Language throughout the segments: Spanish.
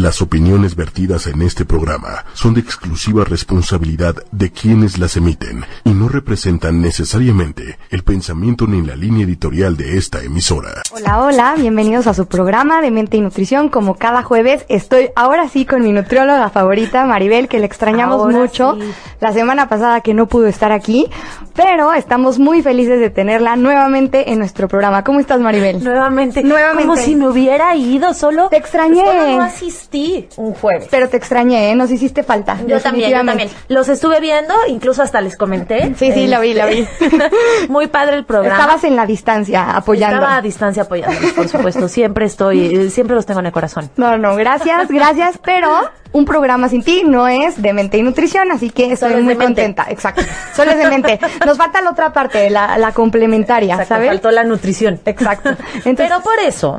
Las opiniones vertidas en este programa son de exclusiva responsabilidad de quienes las emiten y no representan necesariamente el pensamiento ni la línea editorial de esta emisora. Hola, hola, bienvenidos a su programa de Mente y Nutrición. Como cada jueves, estoy ahora sí con mi nutrióloga favorita, Maribel, que le extrañamos Ahora mucho sí. la semana pasada que no pudo estar aquí, pero estamos muy felices de tenerla nuevamente en nuestro programa. ¿Cómo estás, Maribel? Nuevamente. Nuevamente. Como si me hubiera ido solo. Te extrañé. Solo no asistí un jueves. Pero te extrañé, ¿eh? Nos hiciste falta. yo también, yo también. Los estuve viendo, incluso hasta les comenté. Sí, sí, lo vi, lo vi. Muy padre el programa. Estabas en la distancia apoyando. Estaba a distancia apoyándolos, por supuesto. Siempre estoy, eh, siempre los tengo en el corazón. No, no, gracias, gracias, pero un programa sin ti no es de mente y nutrición, así que estoy Solo muy contenta. Exacto. Solo es de mente. Nos falta la otra parte, la, la complementaria, Exacto, ¿sabes? faltó la nutrición. Exacto. Entonces- Pero por eso,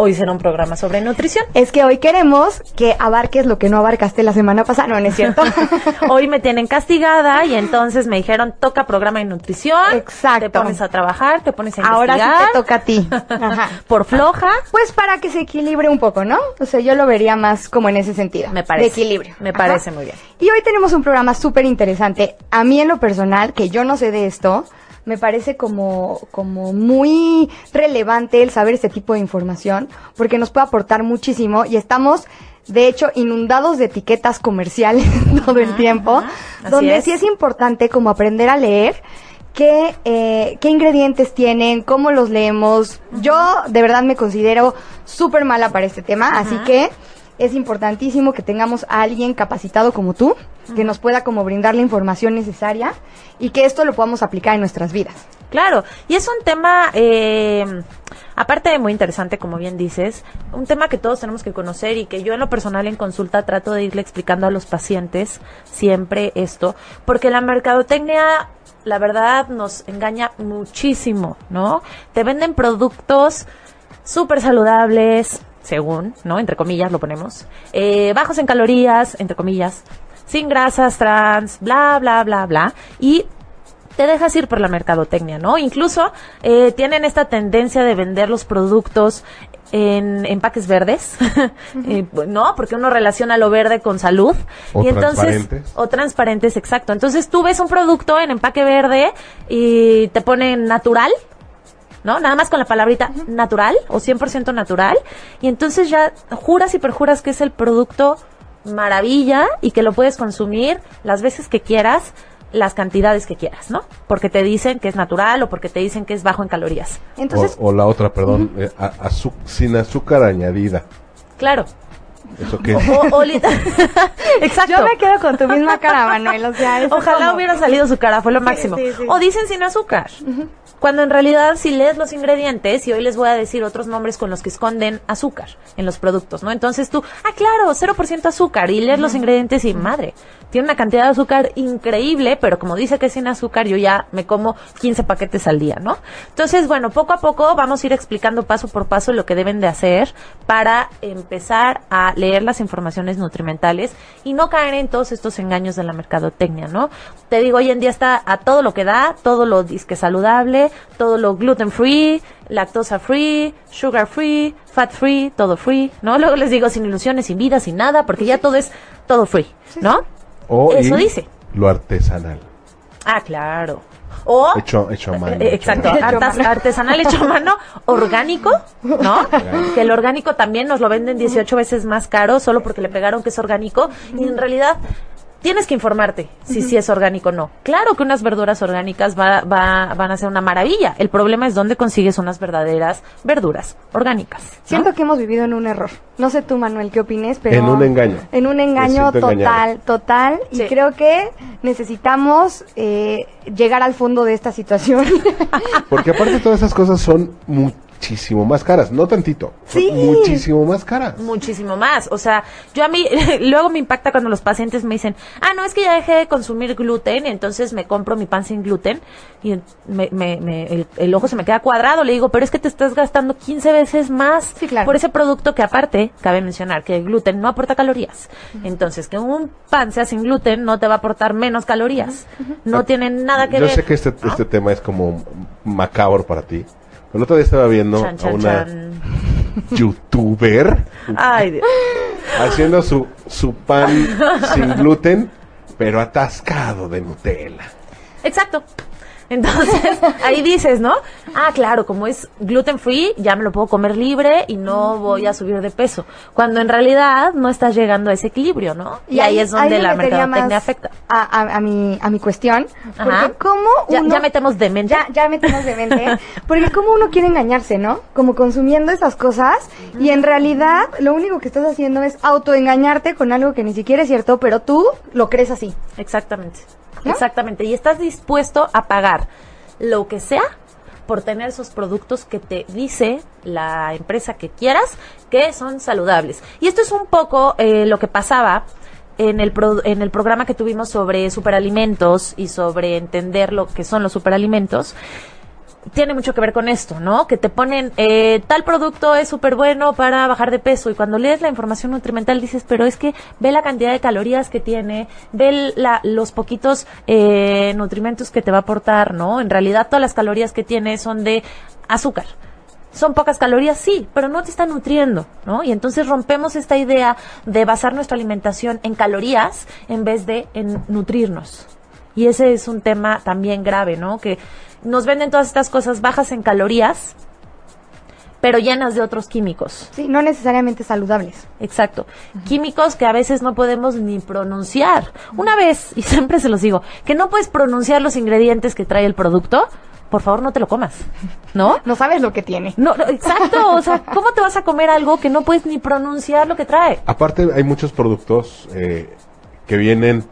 hoy será un programa sobre nutrición. Es que hoy queremos que abarques lo que no abarcaste la semana pasada, no, no es cierto. Hoy me tienen castigada y entonces me dijeron, toca programa de nutrición. Exacto. Te pones a trabajar, te pones a Ahora sí investigar. te toca a ti. Ajá. Por floja. Pues para que se equilibre un poco, ¿no? O sea, yo lo vería más como en ese sentido. Me parece. De equilibrio. Me Ajá. parece muy bien. Y hoy tenemos un programa súper interesante. A mí en lo personal, que yo no sé de esto, me parece como, como muy relevante el saber este tipo de información, porque nos puede aportar muchísimo y estamos, de hecho, inundados de etiquetas comerciales todo el tiempo, donde es. sí es importante como aprender a leer qué, eh, qué ingredientes tienen, cómo los leemos. Yo de verdad me considero súper mala para este tema, así que es importantísimo que tengamos a alguien capacitado como tú, que nos pueda como brindar la información necesaria y que esto lo podamos aplicar en nuestras vidas. Claro, y es un tema, eh, aparte de muy interesante, como bien dices, un tema que todos tenemos que conocer y que yo en lo personal en consulta trato de irle explicando a los pacientes siempre esto, porque la mercadotecnia, la verdad, nos engaña muchísimo, ¿no? Te venden productos súper saludables, según, ¿no? Entre comillas lo ponemos, eh, bajos en calorías, entre comillas, sin grasas trans, bla, bla, bla, bla, y te dejas ir por la mercadotecnia, ¿no? Incluso eh, tienen esta tendencia de vender los productos en empaques verdes, Eh, ¿no? Porque uno relaciona lo verde con salud. O y entonces, transparentes. O transparentes, exacto. Entonces tú ves un producto en empaque verde y te ponen natural, ¿no? Nada más con la palabrita natural o 100% natural. Y entonces ya juras y perjuras que es el producto maravilla y que lo puedes consumir las veces que quieras, las cantidades que quieras, ¿no? Porque te dicen que es natural o porque te dicen que es bajo en calorías. Entonces, o, o la otra, perdón, eh, sin azúcar añadida. Claro. ¿Eso qué? O, o Exacto. yo me quedo con tu misma cara, Manuel, o sea, es Ojalá como- hubiera salido su cara, fue lo máximo. sí, sí. O dicen sin azúcar. Cuando en realidad si lees los ingredientes, y hoy les voy a decir otros nombres con los que esconden azúcar en los productos, ¿no? Entonces tú, ah, claro, 0% azúcar, y lees los ingredientes y madre, tiene una cantidad de azúcar increíble, pero como dice que es sin azúcar, yo ya me como 15 paquetes al día, ¿no? Entonces, bueno, poco a poco vamos a ir explicando paso por paso lo que deben de hacer para empezar a leer las informaciones nutrimentales y no caer en todos estos engaños de la mercadotecnia, ¿no? Te digo, hoy en día está a todo lo que da, todo lo disque saludable, todo lo gluten free, lactosa free, sugar free, fat free, todo free, ¿no? Luego les digo sin ilusiones, sin vida, sin nada, porque ya todo es todo free, ¿no? O Eso dice. Lo artesanal. Ah, claro. O Hecho, hecho a mano. hecho Exacto, mano. artesanal hecho a mano, orgánico, ¿no? Que el orgánico también nos lo venden 18 veces más caro solo porque le pegaron que es orgánico y en realidad tienes que informarte si sí es orgánico o no. Claro que unas verduras orgánicas va, va- van a ser una maravilla. El problema es dónde consigues unas verdaderas verduras orgánicas. ¿no? Siento que hemos vivido en un error. No sé tú, Manuel, qué opines, pero... En un engaño. En un engaño total, engañado. total. Y creo que necesitamos eh, llegar al fondo de esta situación. Porque aparte todas esas cosas son muchísimo más caras. No tantito. Sí. Muchísimo más caras. Muchísimo más. O sea, yo a mí, luego me impacta cuando los pacientes me dicen, ah, no, es que ya dejé de consumir gluten, entonces me compro mi pan sin gluten y me, me- me- el, el ojo se me queda cuadrado. Le digo, pero es que te estás gastando 15 veces más Sí, claro. por ese producto que aparte, cabe mencionar que el gluten no aporta calorías. Entonces, que un pan sea sin gluten no te va a aportar menos calorías. No tiene nada que Yo ver. sé que este, ¿no? este tema es como macabro para ti. El otro día estaba viendo Chan, a una chan. youtuber Ay, Dios. haciendo su, su pan sin gluten, pero atascado de Nutella. Exacto. Entonces, ahí dices, ¿no? Ah, claro, como es gluten free, ya me lo puedo comer libre y no voy a subir de peso. Cuando en realidad no estás llegando a ese equilibrio, ¿no? Y, ahí, es donde le la mercadotecnia afecta. A, a- a mi, a mi cuestión. Ajá. Porque cómo Ya, uno... ya metemos de mente. Ya, ya metemos de mente. Porque cómo uno quiere engañarse, ¿no? Como consumiendo esas cosas y en realidad lo único que estás haciendo es autoengañarte con algo que ni siquiera es cierto, pero tú lo crees así. Exactamente. Exactamente. Y estás dispuesto a pagar lo que sea por tener esos productos que te dice la empresa que quieras que son saludables. Y esto es un poco eh, lo que pasaba en el, pro- en el programa que tuvimos sobre superalimentos y sobre entender lo que son los superalimentos tiene mucho que ver con esto, ¿no? Que te ponen, eh, tal producto es súper bueno para bajar de peso y cuando lees la información nutrimental dices, pero es que ve la cantidad de calorías que tiene, ve la- los poquitos eh, nutrimentos que te va a aportar, ¿no? En realidad todas las calorías que tiene son de azúcar. Son pocas calorías, sí, pero no te está nutriendo, ¿no? Y entonces rompemos esta idea de basar nuestra alimentación en calorías en vez de en nutrirnos. Y ese es un tema también grave, ¿no? Que nos venden todas estas cosas bajas en calorías, pero llenas de otros químicos. Sí, no necesariamente saludables. Exacto. Químicos que a veces no podemos ni pronunciar. Una vez, y siempre se los digo, que no puedes pronunciar los ingredientes que trae el producto, por favor no te lo comas, ¿no? No sabes lo que tiene. No, no, exacto. O sea, ¿cómo te vas a comer algo que no puedes ni pronunciar lo que trae? Aparte, hay muchos productos eh, que vienen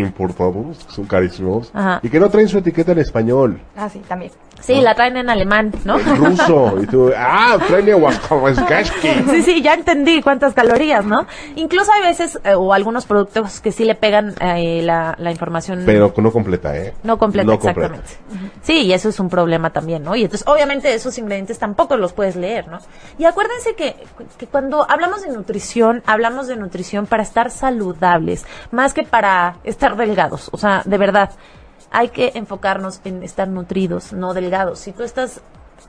importados, que son carísimos, Ajá. y que no traen su etiqueta en español, Ah, sí, también. Sí, la traen en alemán, ¿no? en ruso, y tú, ah. Sí, sí, ya entendí cuántas calorías, ¿no? Incluso hay veces, eh, o algunos productos que sí le pegan eh, la, la información Pero no completa, ¿eh? no completa, No exactamente. Sí, y eso es un problema también, ¿no? Y entonces, obviamente, esos ingredientes tampoco los puedes leer, ¿no? Y acuérdense que, que cuando hablamos de nutrición, hablamos de nutrición para estar saludables, más que para estar delgados. O sea, de verdad, hay que enfocarnos en estar nutridos, no delgados. Si tú estás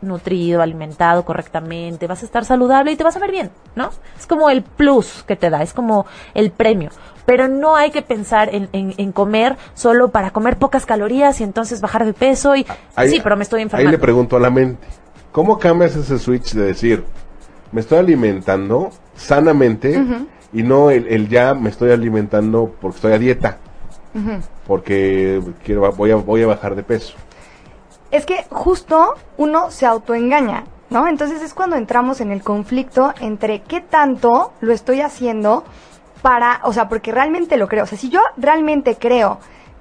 nutrido, alimentado correctamente, vas a estar saludable y te vas a ver bien, ¿no? Es como el plus que te da, es como el premio. Pero no hay que pensar en, en- en comer solo para comer pocas calorías y entonces bajar de peso y... Ahí- sí, pero me estoy Ahí enfermando. le pregunto a la mente, ¿cómo cambias ese switch de decir, me estoy alimentando sanamente y no el, el ya me estoy alimentando porque estoy a dieta? Porque quiero, voy, a, voy a bajar de peso. Es que justo uno se autoengaña, ¿no? Entonces es cuando entramos en el conflicto entre qué tanto lo estoy haciendo para, o sea, porque realmente lo creo. O sea, si yo realmente creo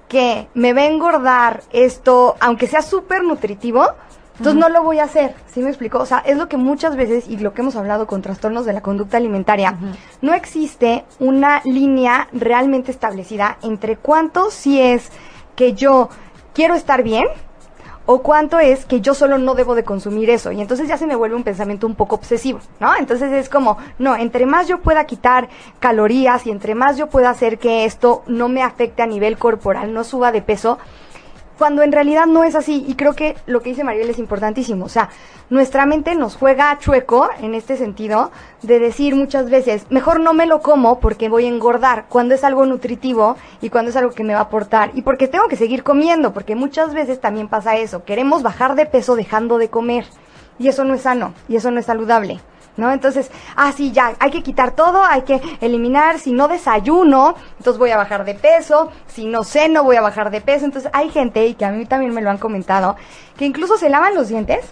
que me va a engordar esto, aunque sea súper nutritivo, entonces no lo voy a hacer, ¿sí me explico? O sea, es lo que muchas veces, y lo que hemos hablado con trastornos de la conducta alimentaria, no existe una línea realmente establecida entre cuánto si es que yo quiero estar bien, o cuánto es que yo solo no debo de consumir eso. Y entonces ya se me vuelve un pensamiento un poco obsesivo, ¿no? Entonces es como, no, entre más yo pueda quitar calorías y entre más yo pueda hacer que esto no me afecte a nivel corporal, no suba de peso, cuando en realidad no es así. Y creo que lo que dice Mariel es importantísimo. O sea, nuestra mente nos juega chueco en este sentido de decir muchas veces, mejor no me lo como porque voy a engordar, cuando es algo nutritivo y cuando es algo que me va a aportar. Y porque tengo que seguir comiendo, porque muchas veces también pasa eso. Queremos bajar de peso dejando de comer. Y eso no es sano, y eso no es saludable. ¿No? Entonces, ah, sí, ya, hay que quitar todo, hay que eliminar, si no desayuno, entonces voy a bajar de peso, si no ceno, voy a bajar de peso. Entonces, hay gente, y que a mí también me lo han comentado, que incluso se lavan los dientes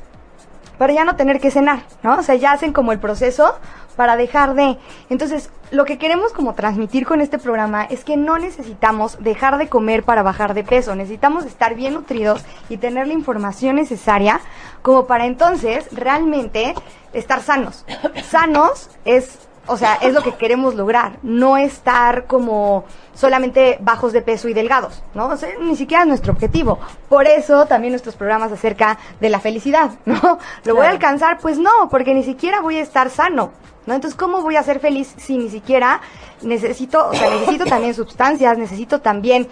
para ya no tener que cenar, ¿no? O sea, ya hacen como el proceso para dejar de... Entonces, lo que queremos como transmitir con este programa es que no necesitamos dejar de comer para bajar de peso, necesitamos estar bien nutridos y tener la información necesaria como para entonces realmente estar sanos. Sanos es o sea, es lo que queremos lograr, no estar como solamente bajos de peso y delgados, ¿no? O sea, ni siquiera es nuestro objetivo. Por eso también nuestros programas acerca de la felicidad, ¿no? ¿Lo voy a alcanzar? Pues no, porque ni siquiera voy a estar sano, ¿no? Entonces, ¿cómo voy a ser feliz si ni siquiera necesito, o sea, necesito también sustancias, necesito también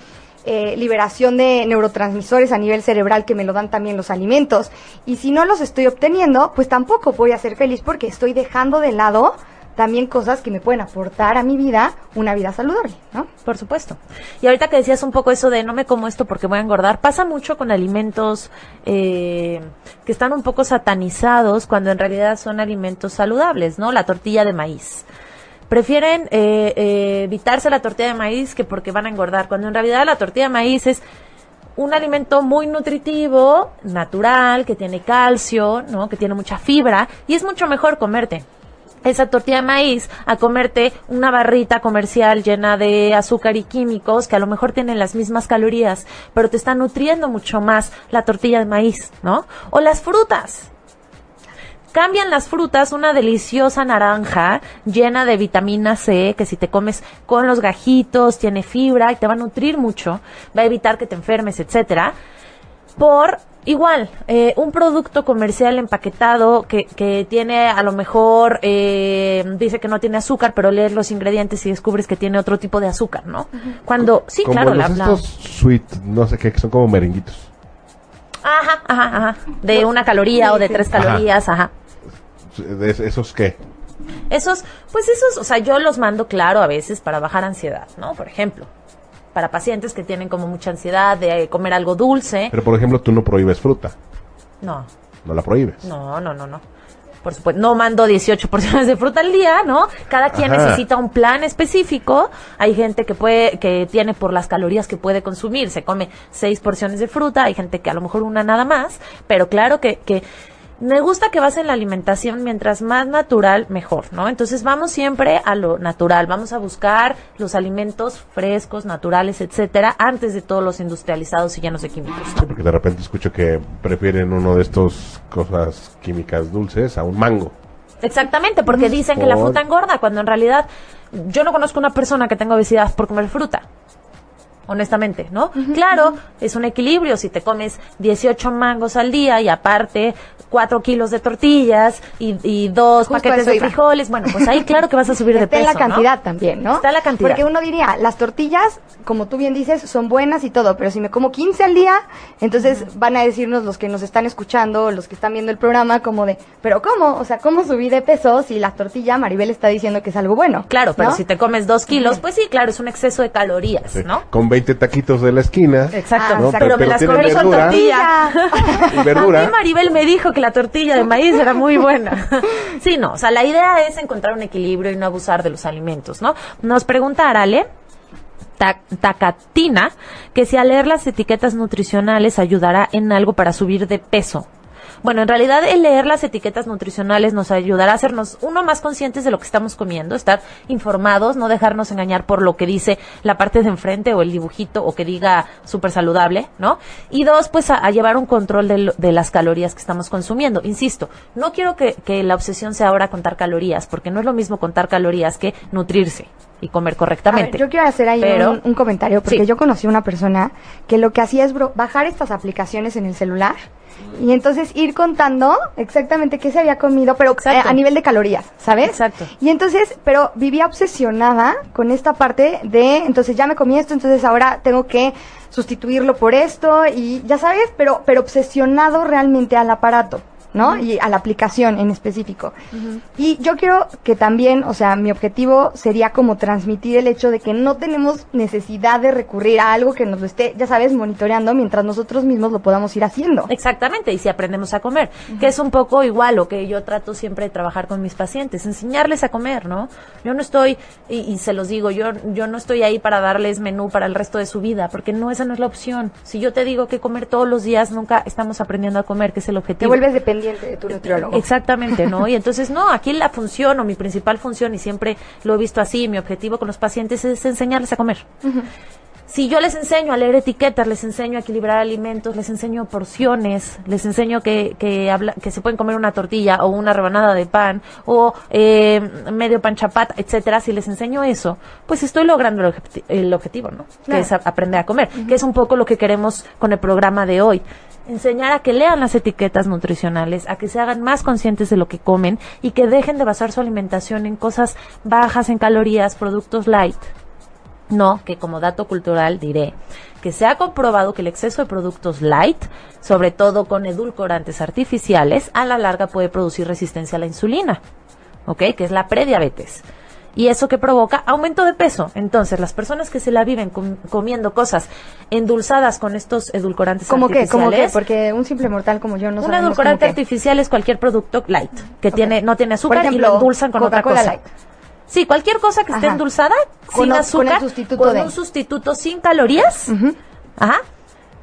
eh, liberación de neurotransmisores a nivel cerebral que me lo dan también los alimentos. Y si no los estoy obteniendo, pues tampoco voy a ser feliz porque estoy dejando de lado también cosas que me pueden aportar a mi vida una vida saludable, ¿no? Por supuesto. Y ahorita que decías un poco eso de no me como esto porque voy a engordar, pasa mucho con alimentos eh, que están un poco satanizados cuando en realidad son alimentos saludables, ¿no? La tortilla de maíz. Prefieren eh, eh, evitarse la tortilla de maíz que porque van a engordar, cuando en realidad la tortilla de maíz es un alimento muy nutritivo, natural, que tiene calcio, ¿no? Que tiene mucha fibra y es mucho mejor comerte esa tortilla de maíz a comerte una barrita comercial llena de azúcar y químicos que a lo mejor tienen las mismas calorías, pero te está nutriendo mucho más la tortilla de maíz, ¿no? O las frutas. Cambian las frutas una deliciosa naranja llena de vitamina C, que si te comes con los gajitos, tiene fibra y te va a nutrir mucho, va a evitar que te enfermes, etcétera, por igual, eh, un producto comercial empaquetado que, que tiene a lo mejor, eh, dice que no tiene azúcar, pero lees los ingredientes y descubres que tiene otro tipo de azúcar, ¿no? Cuando, sí, Como claro, los la, la- estos sweet, no sé qué, que son como merenguitos. Ajá, ajá, ajá. De una caloría o de tres Ajá. calorías, ajá. ¿De ¿Esos qué? Esos, pues esos, o sea, yo los mando claro a veces para bajar ansiedad, ¿no? Por ejemplo, para pacientes que tienen como mucha ansiedad de eh, comer algo dulce. Pero por ejemplo, tú no prohíbes fruta. No, No la prohíbes. no, no, no, no. Por supuesto, no mando 18 porciones de fruta al día, ¿no? Cada quien Ajá. necesita un plan específico. Hay gente que puede, que tiene por las calorías que puede consumir, se come seis porciones de fruta, hay gente que a lo mejor una nada más, pero claro que, que me gusta que basen la alimentación mientras más natural, mejor, ¿no? Entonces vamos siempre a lo natural, vamos a buscar los alimentos frescos, naturales, etcétera, antes de todos los industrializados y llenos de químicos, porque de repente escucho que prefieren uno de estos cosas químicas dulces a un mango. Exactamente, porque dicen que la fruta engorda, cuando en realidad yo no conozco una persona que tenga obesidad por comer fruta. Honestamente, ¿no? Claro, es un equilibrio. Si te comes 18 mangos al día y aparte 4 kilos de tortillas y, y dos Justo paquetes de iba. frijoles, bueno, pues ahí claro que vas a subir de Está peso. en la ¿no? cantidad también, ¿no? Está la cantidad. Porque uno diría, las tortillas, como tú bien dices, son buenas y todo, pero si me como 15 al día, entonces van a decirnos los que nos están escuchando, los que están viendo el programa, como de, pero ¿cómo? O sea, ¿cómo subí de peso si la tortilla, Maribel está diciendo que es algo bueno? Claro, pero ¿no? si te comes 2 kilos, pues sí, claro, es un exceso de calorías, Sí, ¿no? Con 20 taquitos de la esquina. Exacto, ¿no? pero, me las comí con tortilla. Y verdura. A mí Maribel me dijo que la tortilla de maíz era muy buena. sí, no, o sea, la idea es encontrar un equilibrio y no abusar de los alimentos, ¿no? Nos pregunta Arale, Ta- Tacatina, que si al leer las etiquetas nutricionales ayudará en algo para subir de peso. Bueno, en realidad el leer las etiquetas nutricionales nos ayudará a hacernos, uno, más conscientes de lo que estamos comiendo, estar informados, no dejarnos engañar por lo que dice la parte de enfrente o el dibujito o que diga súper saludable, ¿no? Y dos, pues a, a llevar un control de, lo- de las calorías que estamos consumiendo. Insisto, no quiero que, que la obsesión sea ahora contar calorías, porque no es lo mismo contar calorías que nutrirse y comer correctamente. ver, yo quiero hacer ahí Pero- un, un comentario, porque Sí. yo conocí una persona que lo que hacía es bro- bajar estas aplicaciones en el celular y entonces ir contando exactamente qué se había comido, pero eh, a nivel de calorías, ¿sabes? Exacto. Y entonces, pero vivía obsesionada con esta parte de, entonces ya me comí esto, entonces ahora tengo que sustituirlo por esto y ya sabes, pero, pero obsesionado realmente al aparato. ¿No? Y a la aplicación en específico. Y yo quiero que también, o sea, mi objetivo sería como transmitir el hecho de que no tenemos necesidad de recurrir a algo que nos lo esté, ya sabes, monitoreando mientras nosotros mismos lo podamos ir haciendo. Exactamente, y si aprendemos a comer, que es un poco igual lo que yo trato siempre de trabajar con mis pacientes, enseñarles a comer, ¿no? Yo no estoy, y, y se los digo, yo, yo no estoy ahí para darles menú para el resto de su vida, porque no, esa no es la opción. Si yo te digo que comer todos los días, nunca estamos aprendiendo a comer, que es el Te objetivo. vuelves dependiente de tu nutriólogo. Exactamente, ¿no? Y entonces, no, aquí la función o mi principal función, y siempre lo he visto así, mi objetivo con los pacientes es enseñarles a comer. Si yo les enseño a leer etiquetas, les enseño a equilibrar alimentos, les enseño porciones, les enseño que, que, habla- que se pueden comer una tortilla o una rebanada de pan o eh, medio pan chapat, etcétera, si les enseño eso, pues estoy logrando el, objeti- el objetivo, ¿no? Que es a- aprender a comer, que es un poco lo que queremos con el programa de hoy. Enseñar a que lean las etiquetas nutricionales, a que se hagan más conscientes de lo que comen y que dejen de basar su alimentación en cosas bajas en calorías, productos light. No, que como dato cultural diré que se ha comprobado que el exceso de productos light, sobre todo con edulcorantes artificiales, a la larga puede producir resistencia a la insulina. ¿ok? Que es la prediabetes. Y eso que provoca aumento de peso. Entonces, las personas que se la viven com- comiendo cosas endulzadas con estos edulcorantes ¿Cómo que? ¿Cómo que? artificiales, Porque un simple mortal como yo no un edulcorante artificial es cualquier producto light que tiene no tiene azúcar y lo endulzan con otra cosa. Light. Sí, cualquier cosa que esté Ajá. endulzada Con sin o- con azúcar, con de. un sustituto sin calorías, ajá,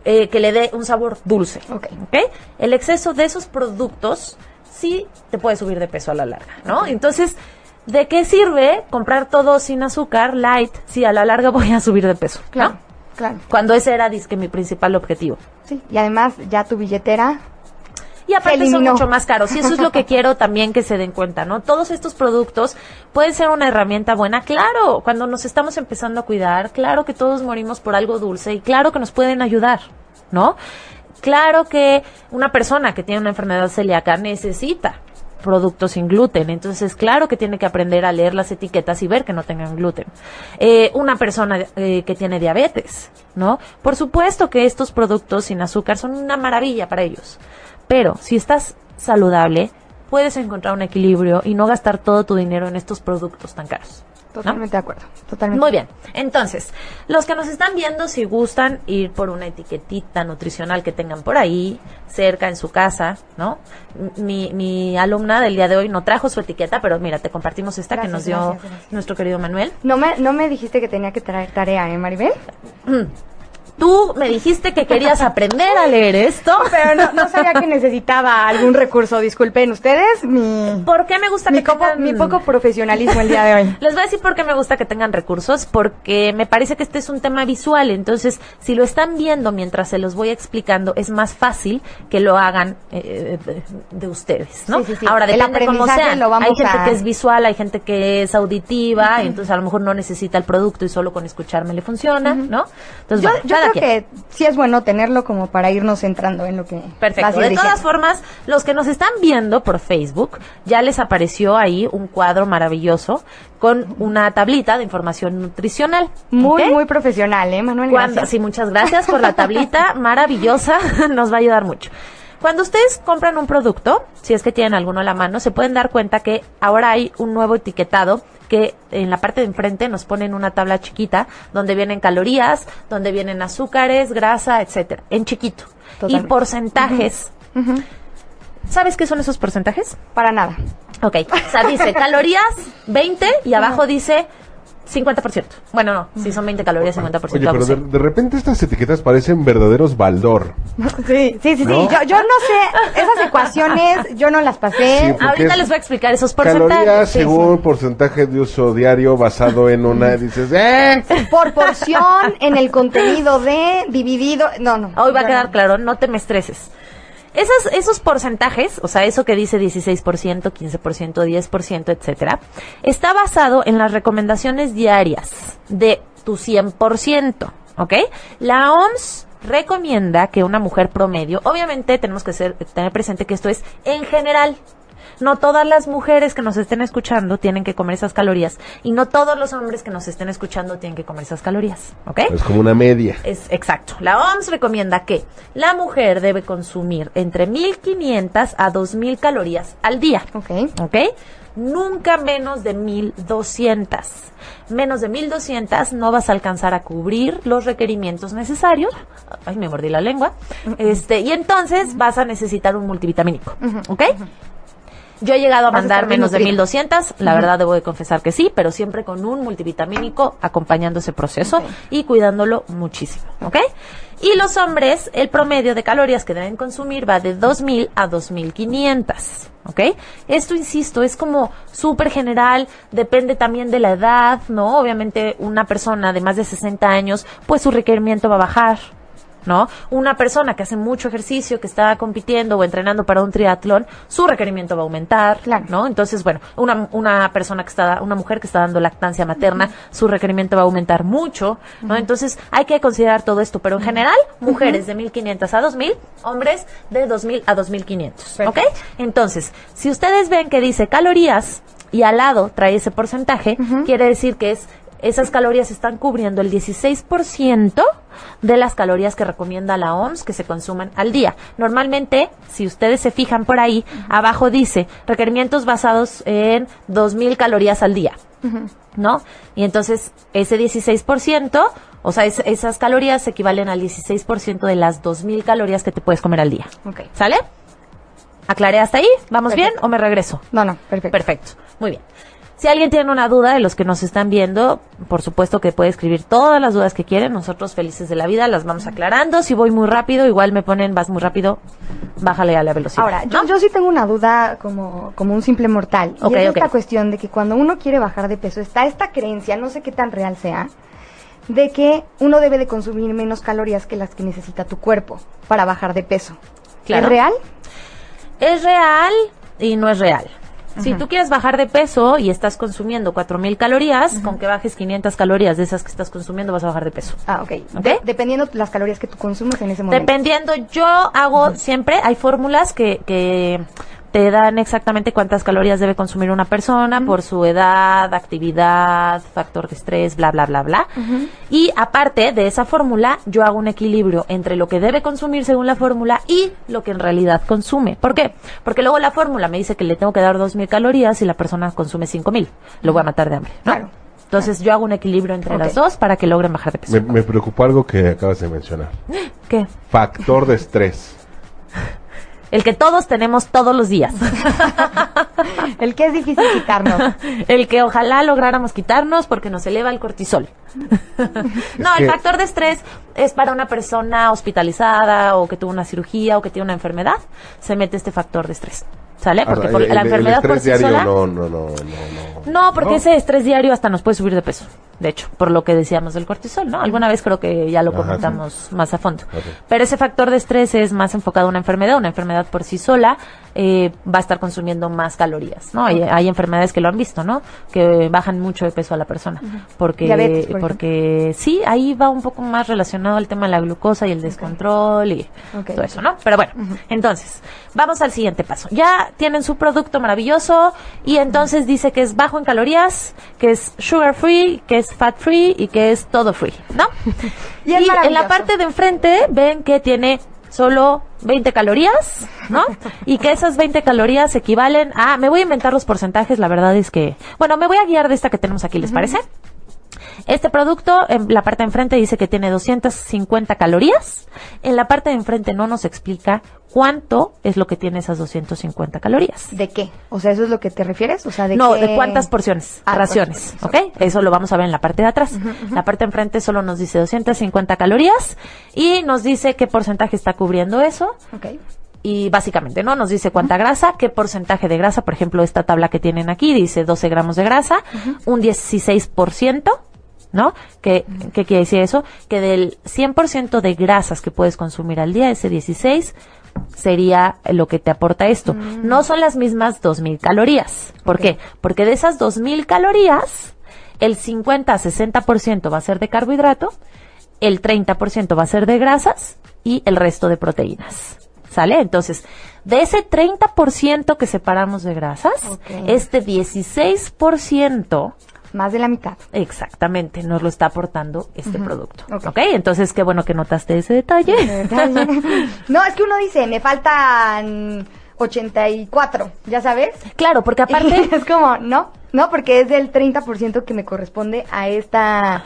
eh, que le dé un sabor dulce. Ok. ¿ok? El exceso de esos productos sí te puede subir de peso a la larga, ¿no? Entonces, ¿de qué sirve comprar todo sin azúcar, light, si a la larga voy a subir de peso? ¿no? Claro, claro. Cuando ese era, disque, mi principal objetivo. Sí, y además ya tu billetera Y aparte son mucho más caros. Y eso es lo que quiero también que se den cuenta, ¿no? Todos estos productos pueden ser una herramienta buena. Claro, cuando nos estamos empezando a cuidar, claro que todos morimos por algo dulce y claro que nos pueden ayudar, ¿no? Claro que una persona que tiene una enfermedad celíaca necesita productos sin gluten. Entonces, claro que tiene que aprender a leer las etiquetas y ver que no tengan gluten. Eh, una persona eh, que tiene diabetes, ¿no? Por supuesto que estos productos sin azúcar son una maravilla para ellos. Pero si estás saludable, puedes encontrar un equilibrio y no gastar todo tu dinero en estos productos tan caros. ¿No? Totalmente de acuerdo. Totalmente. Muy bien. Entonces, los que nos están viendo, si gustan ir por una etiquetita nutricional que tengan por ahí, cerca en su casa, ¿no? Mi, mi alumna del día de hoy no trajo su etiqueta, pero mira, te compartimos esta que nos dio gracias, gracias. nuestro querido Manuel. No me, no me dijiste que tenía que traer tarea, ¿eh, Maribel? Tú me dijiste que querías aprender a leer esto. Pero no, no sabía que necesitaba algún recurso. Disculpen ustedes mi, ¿Por qué me gusta mi, que poco, tengan- mi poco profesionalismo el día de hoy. Les voy a decir por qué me gusta que tengan recursos, porque me parece que este es un tema visual, entonces si lo están viendo mientras se los voy explicando, es más fácil que lo hagan eh, de, de ustedes, ¿no? Sí, sí, sí. Ahora depende cómo sean. lo vamos hay gente a- que es visual, hay gente que es auditiva, entonces a lo mejor no necesita el producto y solo con escucharme le funciona, ¿no? Entonces, Yo, bueno, yo creo que sí es bueno tenerlo como para irnos entrando en lo que Perfecto. De todas formas, los que nos están viendo por Facebook, ya les apareció ahí un cuadro maravilloso con una tablita de información nutricional. Muy, muy profesional, ¿eh, Manuel? Gracias. sí, muchas gracias por la tablita maravillosa, nos va a ayudar mucho. Cuando ustedes compran un producto, si es que tienen alguno a la mano, se pueden dar cuenta que ahora hay un nuevo etiquetado que en la parte de enfrente nos ponen una tabla chiquita donde vienen calorías, donde vienen azúcares, grasa, etcétera, en chiquito. Y porcentajes. ¿Sabes qué son esos porcentajes? Para nada. Ok, o sea, dice calorías 20 y abajo dice 50%. Bueno, no, si son 20 calorías, 50%. Oye, pero de, de repente estas etiquetas parecen verdaderos baldor. Sí, sí, sí, sí. Yo, yo no sé, esas ecuaciones yo no las pasé. Sí, Ahorita es les voy a explicar esos porcentajes. Calorías Sí, según porcentaje de uso diario basado en una, dices, ¡eh! Por porción, en el contenido de, dividido. No, no. Hoy va a quedar claro, no te me estreses. Esas, esos porcentajes, o sea, eso que dice 16%, 15%, 10%, etcétera, está basado en las recomendaciones diarias de tu 100%, ¿ok? La OMS recomienda que una mujer promedio, obviamente tenemos que ser, tener presente que esto es en general. No todas las mujeres que nos estén escuchando tienen que comer esas calorías y no todos los hombres que nos estén escuchando tienen que comer esas calorías, ¿ok? Es como una media. Es exacto. La OMS recomienda que la mujer debe consumir entre 1500 a 2000 calorías al día. Ok. ¿Ok? Nunca menos de 1200. Menos de 1200 no vas a alcanzar a cubrir los requerimientos necesarios. Ay, me mordí la lengua. Este, y entonces vas a necesitar un multivitamínico. ¿Ok? Yo he llegado a mandar menos de nutrida. 1200, la verdad debo de confesar que sí, pero siempre con un multivitamínico acompañando ese proceso y cuidándolo muchísimo, ¿ok? Y los hombres, el promedio de calorías que deben consumir va de 2000 a 2500, ¿ok? Esto, insisto, es como súper general, depende también de la edad, ¿no? Obviamente una persona de más de 60 años, pues su requerimiento va a bajar, ¿no? Una persona que hace mucho ejercicio, que está compitiendo o entrenando para un triatlón, su requerimiento va a aumentar, Claro. ¿no? Entonces, bueno, una, una persona que está, una mujer que está dando lactancia materna, su requerimiento va a aumentar mucho, ¿no? Entonces, hay que considerar todo esto, pero en general, mujeres de 1500 a 2000, hombres de 2000 a 2500, ¿ok? Entonces, si ustedes ven que dice calorías y al lado trae ese porcentaje, quiere decir que es esas calorías están cubriendo el 16% de las calorías que recomienda la OMS que se consuman al día. Normalmente, si ustedes se fijan por ahí, abajo dice requerimientos basados en 2.000 calorías al día. ¿No? Y entonces ese 16%, o sea, es- esas calorías equivalen al 16% de las 2.000 calorías que te puedes comer al día. Ok. ¿Sale? ¿Aclaré hasta ahí? ¿Vamos bien o me regreso? No, no, perfecto. Perfecto, muy bien. Si alguien tiene una duda de los que nos están viendo, por supuesto que puede escribir todas las dudas que quieren. Nosotros felices de la vida las vamos aclarando. Si voy muy rápido, igual me ponen vas muy rápido, bájale a la velocidad. Ahora, yo, ¿no? yo sí tengo una duda como, como un simple mortal. Y es ok. esta cuestión de que cuando uno quiere bajar de peso, está esta creencia, no sé qué tan real sea, de que uno debe de consumir menos calorías que las que necesita tu cuerpo para bajar de peso. Claro. ¿Es real? Es real y no es real. Si tú quieres bajar de peso y estás consumiendo 4000 calorías, con que bajes 500 calorías de esas que estás consumiendo vas a bajar de peso. Ah, ok. ¿Ok? De- dependiendo las calorías que tú consumes en ese momento. Dependiendo, yo hago siempre, hay fórmulas que, que te dan exactamente cuántas calorías debe consumir una persona por su edad, actividad, factor de estrés, bla, bla, bla, bla. Y aparte de esa fórmula, yo hago un equilibrio entre lo que debe consumir según la fórmula y lo que en realidad consume. ¿Por qué? Porque luego la fórmula me dice que le tengo que dar 2.000 calorías y la persona consume 5.000. Lo voy a matar de hambre, ¿no? Claro. Entonces yo hago un equilibrio entre las dos para que logren bajar de peso. Me, me preocupó algo que acabas de mencionar. ¿Qué? Factor de estrés. El que todos tenemos todos los días. El que es difícil quitarnos. el que ojalá lográramos quitarnos porque nos eleva el cortisol. no, que- el factor de estrés es para una persona hospitalizada o que tuvo una cirugía o que tiene una enfermedad, se mete este factor de estrés. ¿Sale? Porque Ah, por- el- la el- el enfermedad por estrés sí diario sola. no, no, no, no, no. No, porque No. ese estrés diario hasta nos puede subir de peso. De hecho, por lo que decíamos del cortisol, ¿no? Alguna vez creo que ya lo Ajá, comentamos más a fondo. Pero ese factor de estrés es más enfocado a una enfermedad. Una enfermedad por sí sola eh, va a estar consumiendo más calorías, ¿no? Hay, hay enfermedades que lo han visto, ¿no? Que bajan mucho de peso a la persona. Porque, Diabetes, por porque sí, ahí va un poco más relacionado el tema de la glucosa y el descontrol y todo eso, ¿no? Pero bueno, entonces, vamos al siguiente paso. Ya tienen su producto maravilloso y entonces dice que es bajo en calorías, que es sugar free, que es fat free y que es todo free, ¿no? Y es en la parte de enfrente ven que tiene solo 20 calorías, ¿no? Y que esas 20 calorías equivalen a, me voy a inventar los porcentajes, la verdad es que, bueno, me voy a guiar de esta que tenemos aquí, ¿les parece? Este producto, en la parte de enfrente dice que tiene 250 calorías. En la parte de enfrente no nos explica cuánto es lo que tiene esas 250 calorías. ¿De qué? O sea, ¿eso es lo que te refieres? O sea, ¿de no, qué? de cuántas porciones, Ah, raciones, ¿ok? Eso lo vamos a ver en la parte de atrás. La parte de enfrente solo nos dice 250 calorías y nos dice qué porcentaje está cubriendo eso Ok. Y básicamente, ¿no? Nos dice cuánta grasa, qué porcentaje de grasa, por ejemplo, esta tabla que tienen aquí dice 12 gramos de grasa, un 16%, ¿no? ¿Qué, ¿Qué quiere decir eso? Que del 100% de grasas que puedes consumir al día, ese 16 sería lo que te aporta esto. No son las mismas 2000 calorías. ¿Por qué? Porque de esas 2000 calorías, el 50 a 60% va a ser de carbohidrato, el 30% va a ser de grasas y el resto de proteínas. ¿Sale? Entonces, de ese 30% que separamos de grasas, Ok. este 16% Más de la mitad. exactamente nos lo está aportando este producto. Ok. ok, entonces qué bueno que notaste ese detalle. no, es que uno dice, me faltan 84, ¿ya sabes? claro, porque aparte, es como, no, no, porque es del 30% que me corresponde a esta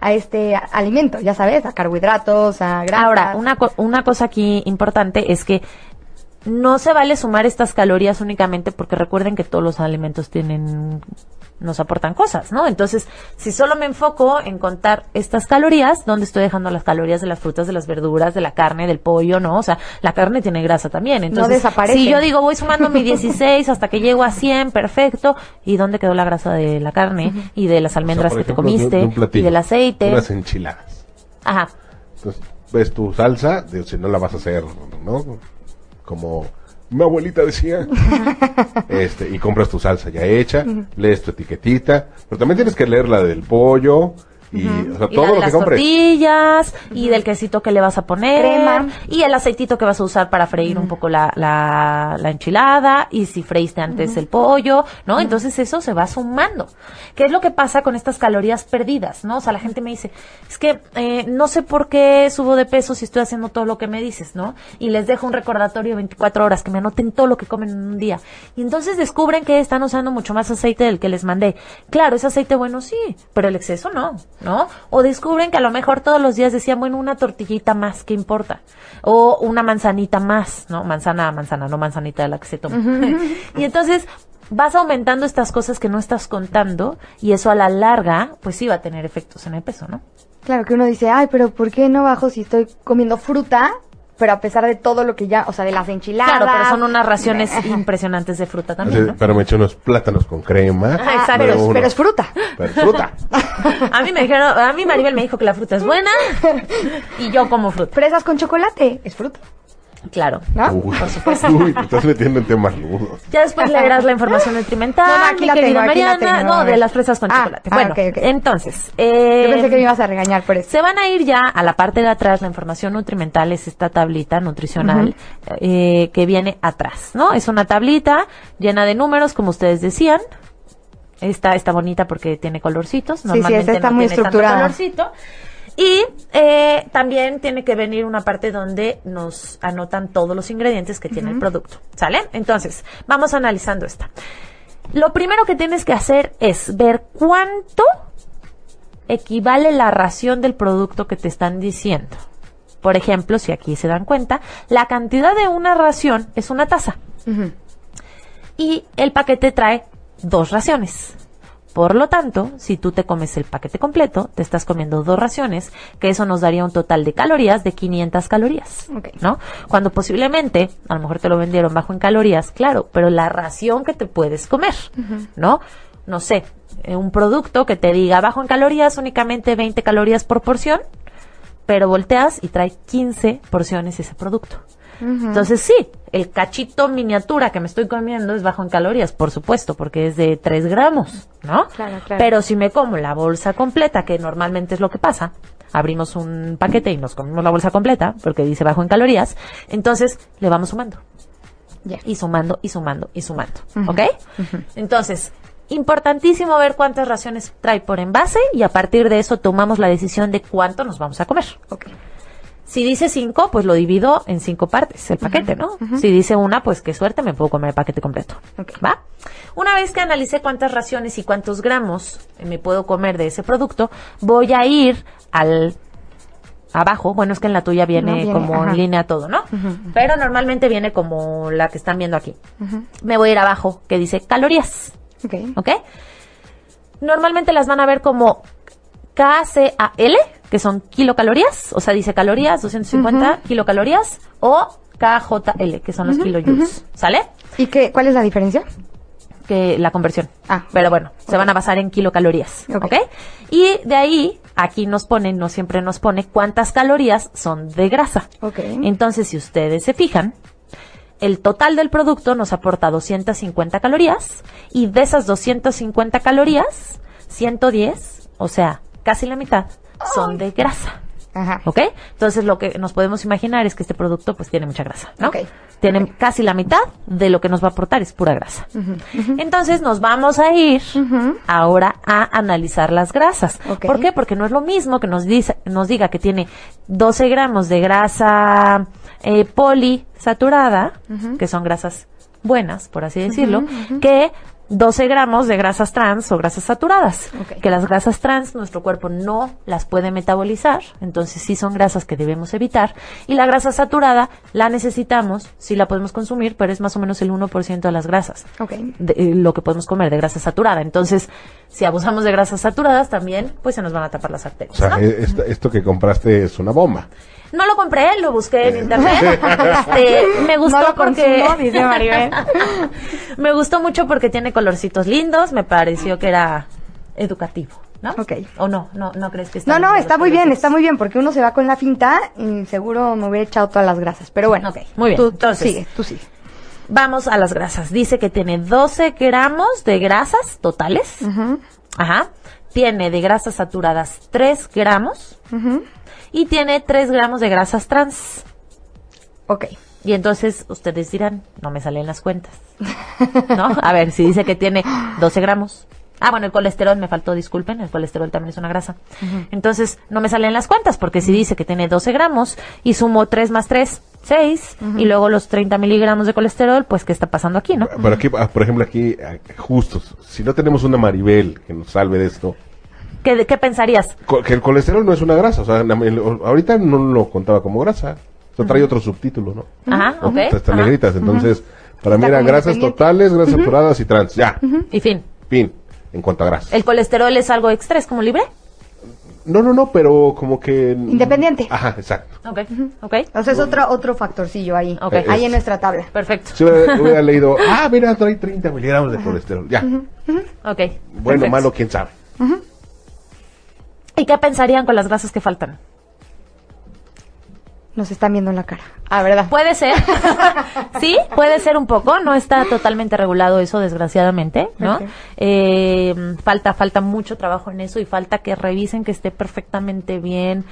a este alimento, ya sabes, a carbohidratos, a grasas. Ahora, una, co- una cosa aquí importante es que no se vale sumar estas calorías únicamente porque recuerden que todos los alimentos tienen nos aportan cosas, ¿no? Entonces, si solo me enfoco en contar estas calorías, ¿dónde estoy dejando las calorías de las frutas, de las verduras, de la carne, del pollo, no? O sea, la carne tiene grasa también. Entonces, desaparece. si yo digo voy sumando mi 16 hasta que llego a 100, perfecto, ¿y dónde quedó la grasa de la carne y de las O sea, almendras que te ejemplo, de un- comiste de un y platillo, del aceite? Unas enchiladas. Ajá. Entonces, ves tu salsa, de, si no la vas a hacer, ¿no? Como mi abuelita decía. este, y compras tu salsa ya hecha, lees tu etiquetita, pero también tienes que leer la del pollo, y o sea, Y todo la de lo que las compres. tortillas, y del quesito que le vas a poner, Crema. y el aceitito que vas a usar para freír un poco la, la, la enchilada, y si freíste antes el pollo, ¿no? Entonces eso se va sumando. ¿Qué es lo que pasa con estas calorías perdidas, no? O sea, la gente me dice, es que eh, no sé por qué subo de peso si estoy haciendo todo lo que me dices, ¿no? Y les dejo un recordatorio de 24 horas, que me anoten todo lo que comen en un día. Y entonces descubren que están usando mucho más aceite del que les mandé. Claro, es aceite bueno, sí, pero el exceso no, ¿no? O descubren que a lo mejor todos los días decían, bueno, una tortillita más, ¿qué importa? O una manzanita más, ¿no? Manzana, manzana, no manzanita de la que se toma. y entonces vas aumentando estas cosas que no estás contando y eso a la larga, pues sí va a tener efectos en el peso, ¿no? Claro que uno dice, ay, pero ¿por qué no bajo si estoy comiendo fruta? Pero a pesar de todo lo que ya, o sea, de las enchiladas. Claro, pero son unas raciones impresionantes de fruta también. Pero me eché unos plátanos con crema. Ah, exacto. pero, es, uno- pero es fruta. pero es fruta. A mí me dijeron, a mí Maribel me dijo que la fruta es buena y yo como fruta. Fresas con chocolate, es fruta. Claro. ¿No? Uy, uy, te estás metiendo en temas rudos. Ya después le agregas la información nutrimental, No, no, aquí mi la querida tengo, aquí la Mariana. tengo, no, de las fresas con Ah, chocolate. ah, bueno, entonces, eh, Yo pensé que me ibas a regañar por eso. se van a ir ya a la parte de atrás, la información nutrimental es esta tablita nutricional eh, que viene atrás, ¿no? Es una tablita llena de números, como ustedes decían. Esta está bonita porque tiene colorcitos. sí, Normalmente esta está no muy tiene tanto estructurada. colorcito. Y eh, también tiene que venir una parte donde nos anotan todos los ingredientes que tiene el producto. ¿Sale? Entonces, vamos analizando esta. Lo primero que tienes que hacer es ver cuánto equivale la ración del producto que te están diciendo. Por ejemplo, si aquí se dan cuenta, la cantidad de una ración es una taza y el paquete trae dos raciones. Por lo tanto, si tú te comes el paquete completo, te estás comiendo dos raciones, que eso nos daría un total de calorías de 500 calorías. ¿no? Cuando posiblemente, a lo mejor te lo vendieron bajo en calorías, claro, pero la ración que te puedes comer, ¿no? No sé, eh, un producto que te diga bajo en calorías únicamente 20 calorías por porción, pero volteas y trae 15 porciones ese producto. Entonces sí, el cachito miniatura que me estoy comiendo es bajo en calorías, por supuesto, porque es de 3 gramos, ¿no? Claro, claro. Pero si me como la bolsa completa, que normalmente es lo que pasa, abrimos un paquete y nos comemos la bolsa completa, porque dice bajo en calorías, entonces le vamos sumando Ya. y sumando y sumando y sumando, ¿ok? Entonces, importantísimo ver cuántas raciones trae por envase y a partir de eso tomamos la decisión de cuánto nos vamos a comer. Ok. Si dice cinco, pues lo divido en cinco partes, el paquete, ¿no? Si dice una, pues qué suerte, me puedo comer el paquete completo. Ok. ¿Va? Una vez que analicé cuántas raciones y cuántos gramos me puedo comer de ese producto, voy a ir al abajo. Bueno, es que en la tuya viene, No, viene, como ajá. en línea todo, ¿no? Pero normalmente viene como la que están viendo aquí. Me voy a ir abajo, que dice calorías. Ok. ¿Ok? Normalmente las van a ver como KCAL, que son kilocalorías, o sea, dice calorías, 250 kilocalorías, o KJL, que son los kilojoules. ¿Sale? ¿Y qué, cuál es la diferencia? Que la conversión. Ah, Pero bueno, se van a basar en kilocalorías. Ok. ¿Ok? Y de ahí, aquí nos pone, no siempre nos pone cuántas calorías son de grasa. Ok. Entonces, si ustedes se fijan, el total del producto nos aporta 250 calorías y de esas 250 calorías, 110, o sea, casi la mitad, son de grasa. Ajá. ¿Ok? Entonces lo que nos podemos imaginar es que este producto pues tiene mucha grasa, ¿no? Ok. Tiene casi la mitad de lo que nos va a aportar es pura grasa. Entonces nos vamos a ir ahora a analizar las grasas. ¿Por qué? Porque no es lo mismo que nos, dice, nos diga que tiene 12 gramos de grasa eh, polisaturada, que son grasas buenas, por así decirlo, que 12 gramos de grasas trans o grasas saturadas. Ok. Que las grasas trans nuestro cuerpo no las puede metabolizar, entonces sí son grasas que debemos evitar. Y la grasa saturada la necesitamos, sí la podemos consumir, pero es más o menos el 1% de las grasas. De, eh, lo que podemos comer de grasa saturada. Entonces, si abusamos de grasas saturadas, también, pues se nos van a tapar las O arterias. sea, ¿no? e- esto que compraste es una bomba. No lo compré, lo busqué en internet. Este, me gustó No lo porque consumo, dice Maribel. me gustó mucho porque tiene colorcitos lindos, me pareció que era educativo, ¿no? Ok. O no, no, no crees que está No, no, está muy bien, está muy bien, porque uno se va con la finta y seguro me hubiera echado todas las grasas. Pero bueno, Ok, muy bien. Tú, tú Entonces- sigue, tú sigue. Vamos a las grasas. Dice que tiene 12 gramos de grasas totales. Ajá. tiene de grasas saturadas 3 gramos Ujú. Y tiene 3 gramos de grasas trans. Ok. Y entonces ustedes dirán, no me salen las cuentas. ¿No? A ver, si dice que tiene 12 gramos. Ah, bueno, el colesterol me faltó, disculpen, el colesterol también es una grasa. Entonces, no me salen las cuentas, porque si dice que tiene 12 gramos y sumo 3 más 3, 6, y luego los 30 miligramos de colesterol, pues, ¿qué está pasando aquí, no? Pero aquí, ah, por ejemplo, aquí, ah, justos, si no tenemos una Maribel que nos salve de esto, ¿Qué, qué pensarías? co- que el colesterol no es una grasa, o sea, ahorita no lo contaba como grasa, o sea, trae otro subtítulo, ¿no? Ajá, ok. Estas negritas, entonces, para mí eran grasas totales, grasas saturadas y trans, ya, Y fin. fin, en cuanto a grasas. ¿El colesterol es algo extra? ¿Es como libre? No, no, no, pero como que... Independiente. Ajá, exacto. Ok, ok. O sea, es otro, otro factorcillo ahí. Ok. Ahí en nuestra tabla. Perfecto. Si hubiera, hubiera leído, ah, mira, trae 30 miligramos de colesterol, ya. Ok. Bueno, perfecto. malo, quién sabe. ¿Y qué pensarían con las grasas que faltan? Nos están viendo en la cara. Ah, ¿verdad? Puede ser. sí, puede ser un poco. No está totalmente regulado eso, desgraciadamente, ¿no? Eh, falta, falta mucho trabajo en eso y falta que revisen que esté perfectamente bien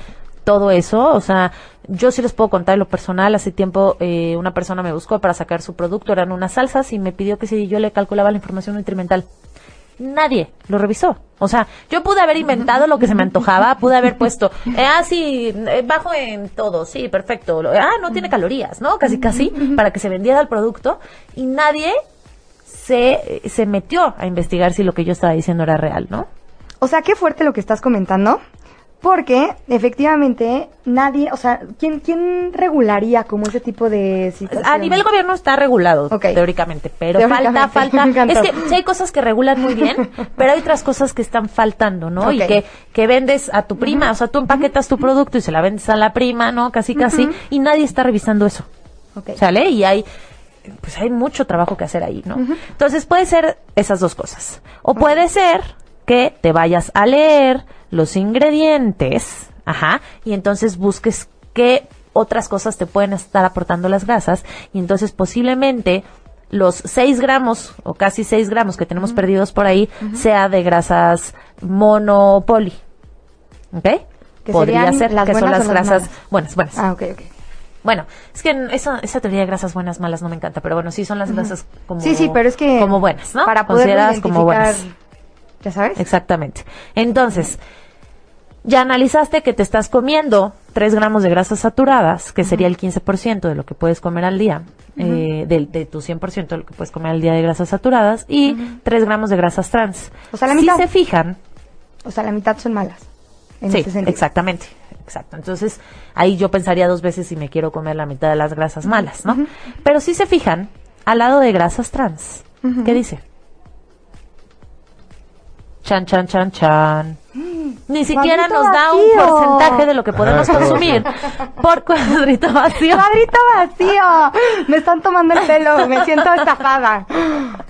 todo eso. O sea, yo sí les puedo contar lo personal. Hace tiempo eh, una persona me buscó para sacar su producto, eran unas salsas y me pidió que si yo le calculaba la información nutrimental. Nadie lo revisó. O sea, yo pude haber inventado lo que se me antojaba, pude haber puesto, eh, ah, sí, eh, bajo en todo, sí, perfecto. Lo- Ah, no tiene calorías, ¿no? Casi, casi, para que se vendiera el producto. Y nadie se, se metió a investigar si lo que yo estaba diciendo era real, ¿no? O sea, qué fuerte lo que estás comentando. Porque, efectivamente, nadie, o sea, ¿quién, quién regularía como ese tipo de situaciones? A nivel gobierno está regulado, teóricamente, pero Teóricamente, falta, falta. Es que sí hay cosas que regulan muy bien, pero hay otras cosas que están faltando, ¿no? Y que, que vendes a tu prima, o sea, tú empaquetas tu producto y se la vendes a la prima, ¿no? Casi, casi, y nadie está revisando eso. Ok. ¿Sale? Y hay, pues hay mucho trabajo que hacer ahí, ¿no? Entonces puede ser esas dos cosas. O puede ser que te vayas a leer los ingredientes, ajá, y entonces busques qué otras cosas te pueden estar aportando las grasas, y entonces posiblemente los 6 gramos o casi 6 gramos que tenemos perdidos por ahí sea de grasas monopoli. ¿Ok? Que Podría ser las que son las grasas malas. buenas, buenas. Ah, ok, ok. Bueno, es que eso, esa teoría de grasas buenas, malas no me encanta, pero bueno, sí son las grasas como Sí, sí, pero es que... como buenas, ¿no? Para poder Consideradas como buenas. ¿Ya sabes? Exactamente. Entonces, ya analizaste que te estás comiendo 3 gramos de grasas saturadas, que sería el 15% de lo que puedes comer al día, eh, de, de tu 100% de lo que puedes comer al día de grasas saturadas, y 3 gramos de grasas trans. O sea, la si mitad. se fijan, O sea, la mitad son malas. En sí, ese exactamente. Exacto. Entonces, ahí yo pensaría dos veces si me quiero comer la mitad de las grasas malas, ¿no? Pero si se fijan, al lado de grasas trans, ¿qué dice? Chan, chan, chan, chan. Ni siquiera Cuadrito nos da un porcentaje de lo que podemos Ah, consumir por cuadrito vacío. ¡Cuadrito vacío! Me están tomando el pelo. Me siento estafada.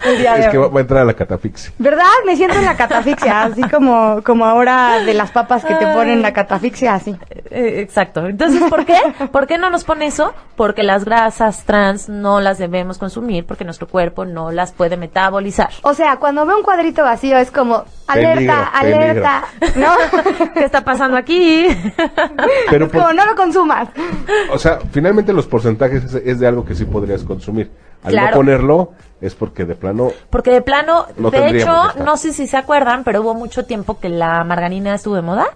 Es que va, va a entrar a la catafixia. ¿Verdad? Me siento en la catafixia, así como, como ahora de las papas que te ponen la catafixia, así. Eh, exacto. Entonces, ¿por qué? ¿Por qué no nos pone eso? Porque las grasas trans no las debemos consumir porque nuestro cuerpo no las puede metabolizar. O sea, cuando veo un cuadrito vacío es como, alerta, Peligro, alerta, ¿no? ¿Qué está pasando aquí? Pero, por- como no lo consumas. o sea, finalmente los porcentajes es, es de algo que sí podrías consumir. Al Claro. no ponerlo, es porque de plano Porque de plano, No de hecho, no sé si se acuerdan, pero hubo mucho tiempo que la margarina estuvo de moda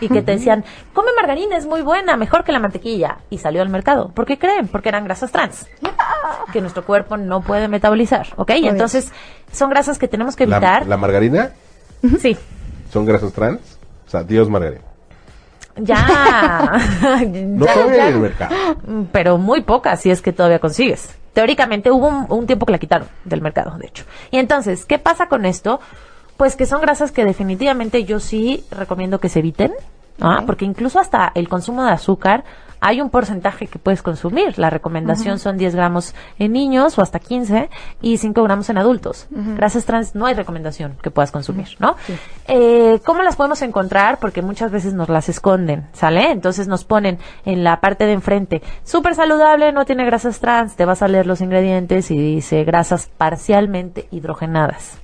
y que te decían, come margarina, es muy buena, mejor que la mantequilla. Y salió al mercado. ¿Por qué creen? Porque eran grasas trans. Que nuestro cuerpo no puede metabolizar, ¿ok? Y Muy entonces, son grasas que tenemos que la, evitar. la margarina Sí. son grasas trans. O sea, Dios margarina. Ya. No Ya, todavía ya. el mercado. Mm, pero muy pocas si es que todavía consigues. Teóricamente hubo un, un tiempo que la quitaron del mercado, de hecho. Y entonces, ¿qué pasa con esto? Pues que son grasas que definitivamente yo sí recomiendo que se eviten, ¿ah? Ok. porque incluso hasta el consumo de azúcar hay un porcentaje que puedes consumir. La recomendación son 10 gramos en niños o hasta 15 y 5 gramos en adultos. Grasas trans no hay recomendación que puedas consumir, ¿no? Eh, ¿Cómo las podemos encontrar? Porque muchas veces nos las esconden, ¿sale? Entonces nos ponen en la parte de enfrente, súper saludable, no tiene grasas trans, te vas a leer los ingredientes y dice grasas parcialmente hidrogenadas.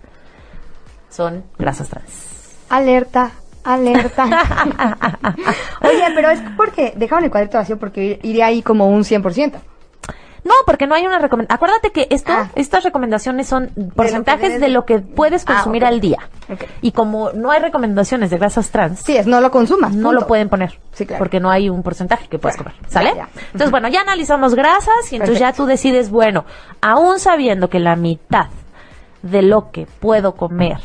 Son grasas trans. Alerta, alerta. Oye, pero es porque dejaron el cuadrito vacío porque iría ahí como un 100%. No, porque no hay una recomendación. Acuérdate que esto, Ah. estas recomendaciones son porcentajes de lo que puedes Ah, consumir al día. Y como no hay recomendaciones de grasas trans, Sí, es no lo consumas. no punto. lo pueden poner. Sí, claro. Porque no hay un porcentaje que puedes Claro. comer. ¿Sale? Ya, ya. Entonces, bueno, ya analizamos grasas y entonces ya tú decides, bueno, aún sabiendo que la mitad de lo que puedo comer,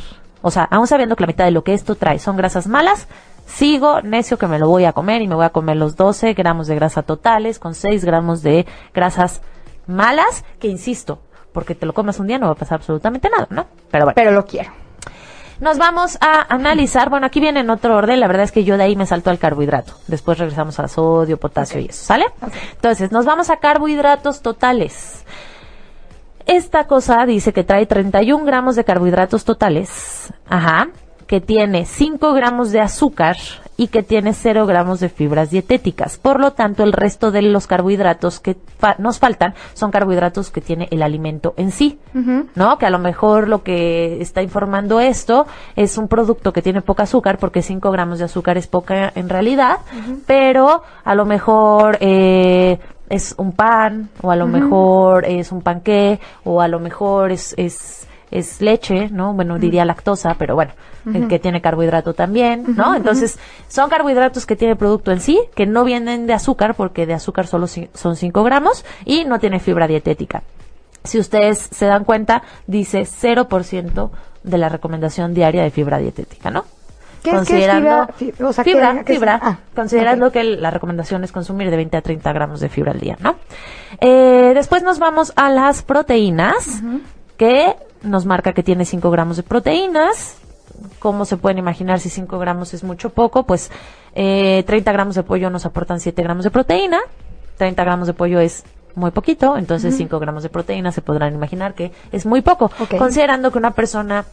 o sea, aún sabiendo que la mitad de lo que esto trae son grasas malas, sigo necio que me lo voy a comer y me voy a comer los 12 gramos de grasa totales con 6 gramos de grasas malas, que insisto, porque te lo comas un día no va a pasar absolutamente nada, ¿no? Pero bueno. Pero lo quiero. Nos vamos a analizar, bueno, aquí viene en otro orden, la verdad es que yo de ahí me salto al carbohidrato. Después regresamos a sodio, potasio y eso, ¿sale? Entonces, nos vamos a carbohidratos totales. Esta cosa dice que trae 31 gramos de carbohidratos totales, ajá, que tiene 5 gramos de azúcar y que tiene 0 gramos de fibras dietéticas. Por lo tanto, el resto de los carbohidratos que fa- nos faltan son carbohidratos que tiene el alimento en sí, ¿no? Que a lo mejor lo que está informando esto es un producto que tiene poca azúcar, porque 5 gramos de azúcar es poca en realidad, pero a lo mejor eh, es un pan, o a lo mejor es un panqué, o a lo mejor es, es, es leche, ¿no? Bueno, diría lactosa, pero bueno, el que tiene carbohidrato también, ¿no? Entonces, son carbohidratos que tiene el producto en sí, que no vienen de azúcar, porque de azúcar solo son 5 gramos, y no tiene fibra dietética. Si ustedes se dan cuenta, dice 0% de la recomendación diaria de fibra dietética, ¿no? ¿Qué qué es fibra? Fi- o sea, ¿qué- fibra, qué fibra. ah, considerando que la recomendación es consumir de 20 a 30 gramos de fibra al día, ¿no? Eh, después nos vamos a las proteínas, que nos marca que tiene 5 gramos de proteínas. ¿Cómo se pueden imaginar si 5 gramos es mucho o poco? Pues eh, 30 gramos de pollo nos aportan 7 gramos de proteína. 30 gramos de pollo es muy poquito, entonces 5 gramos de proteína se podrán imaginar que es muy poco. Considerando que una persona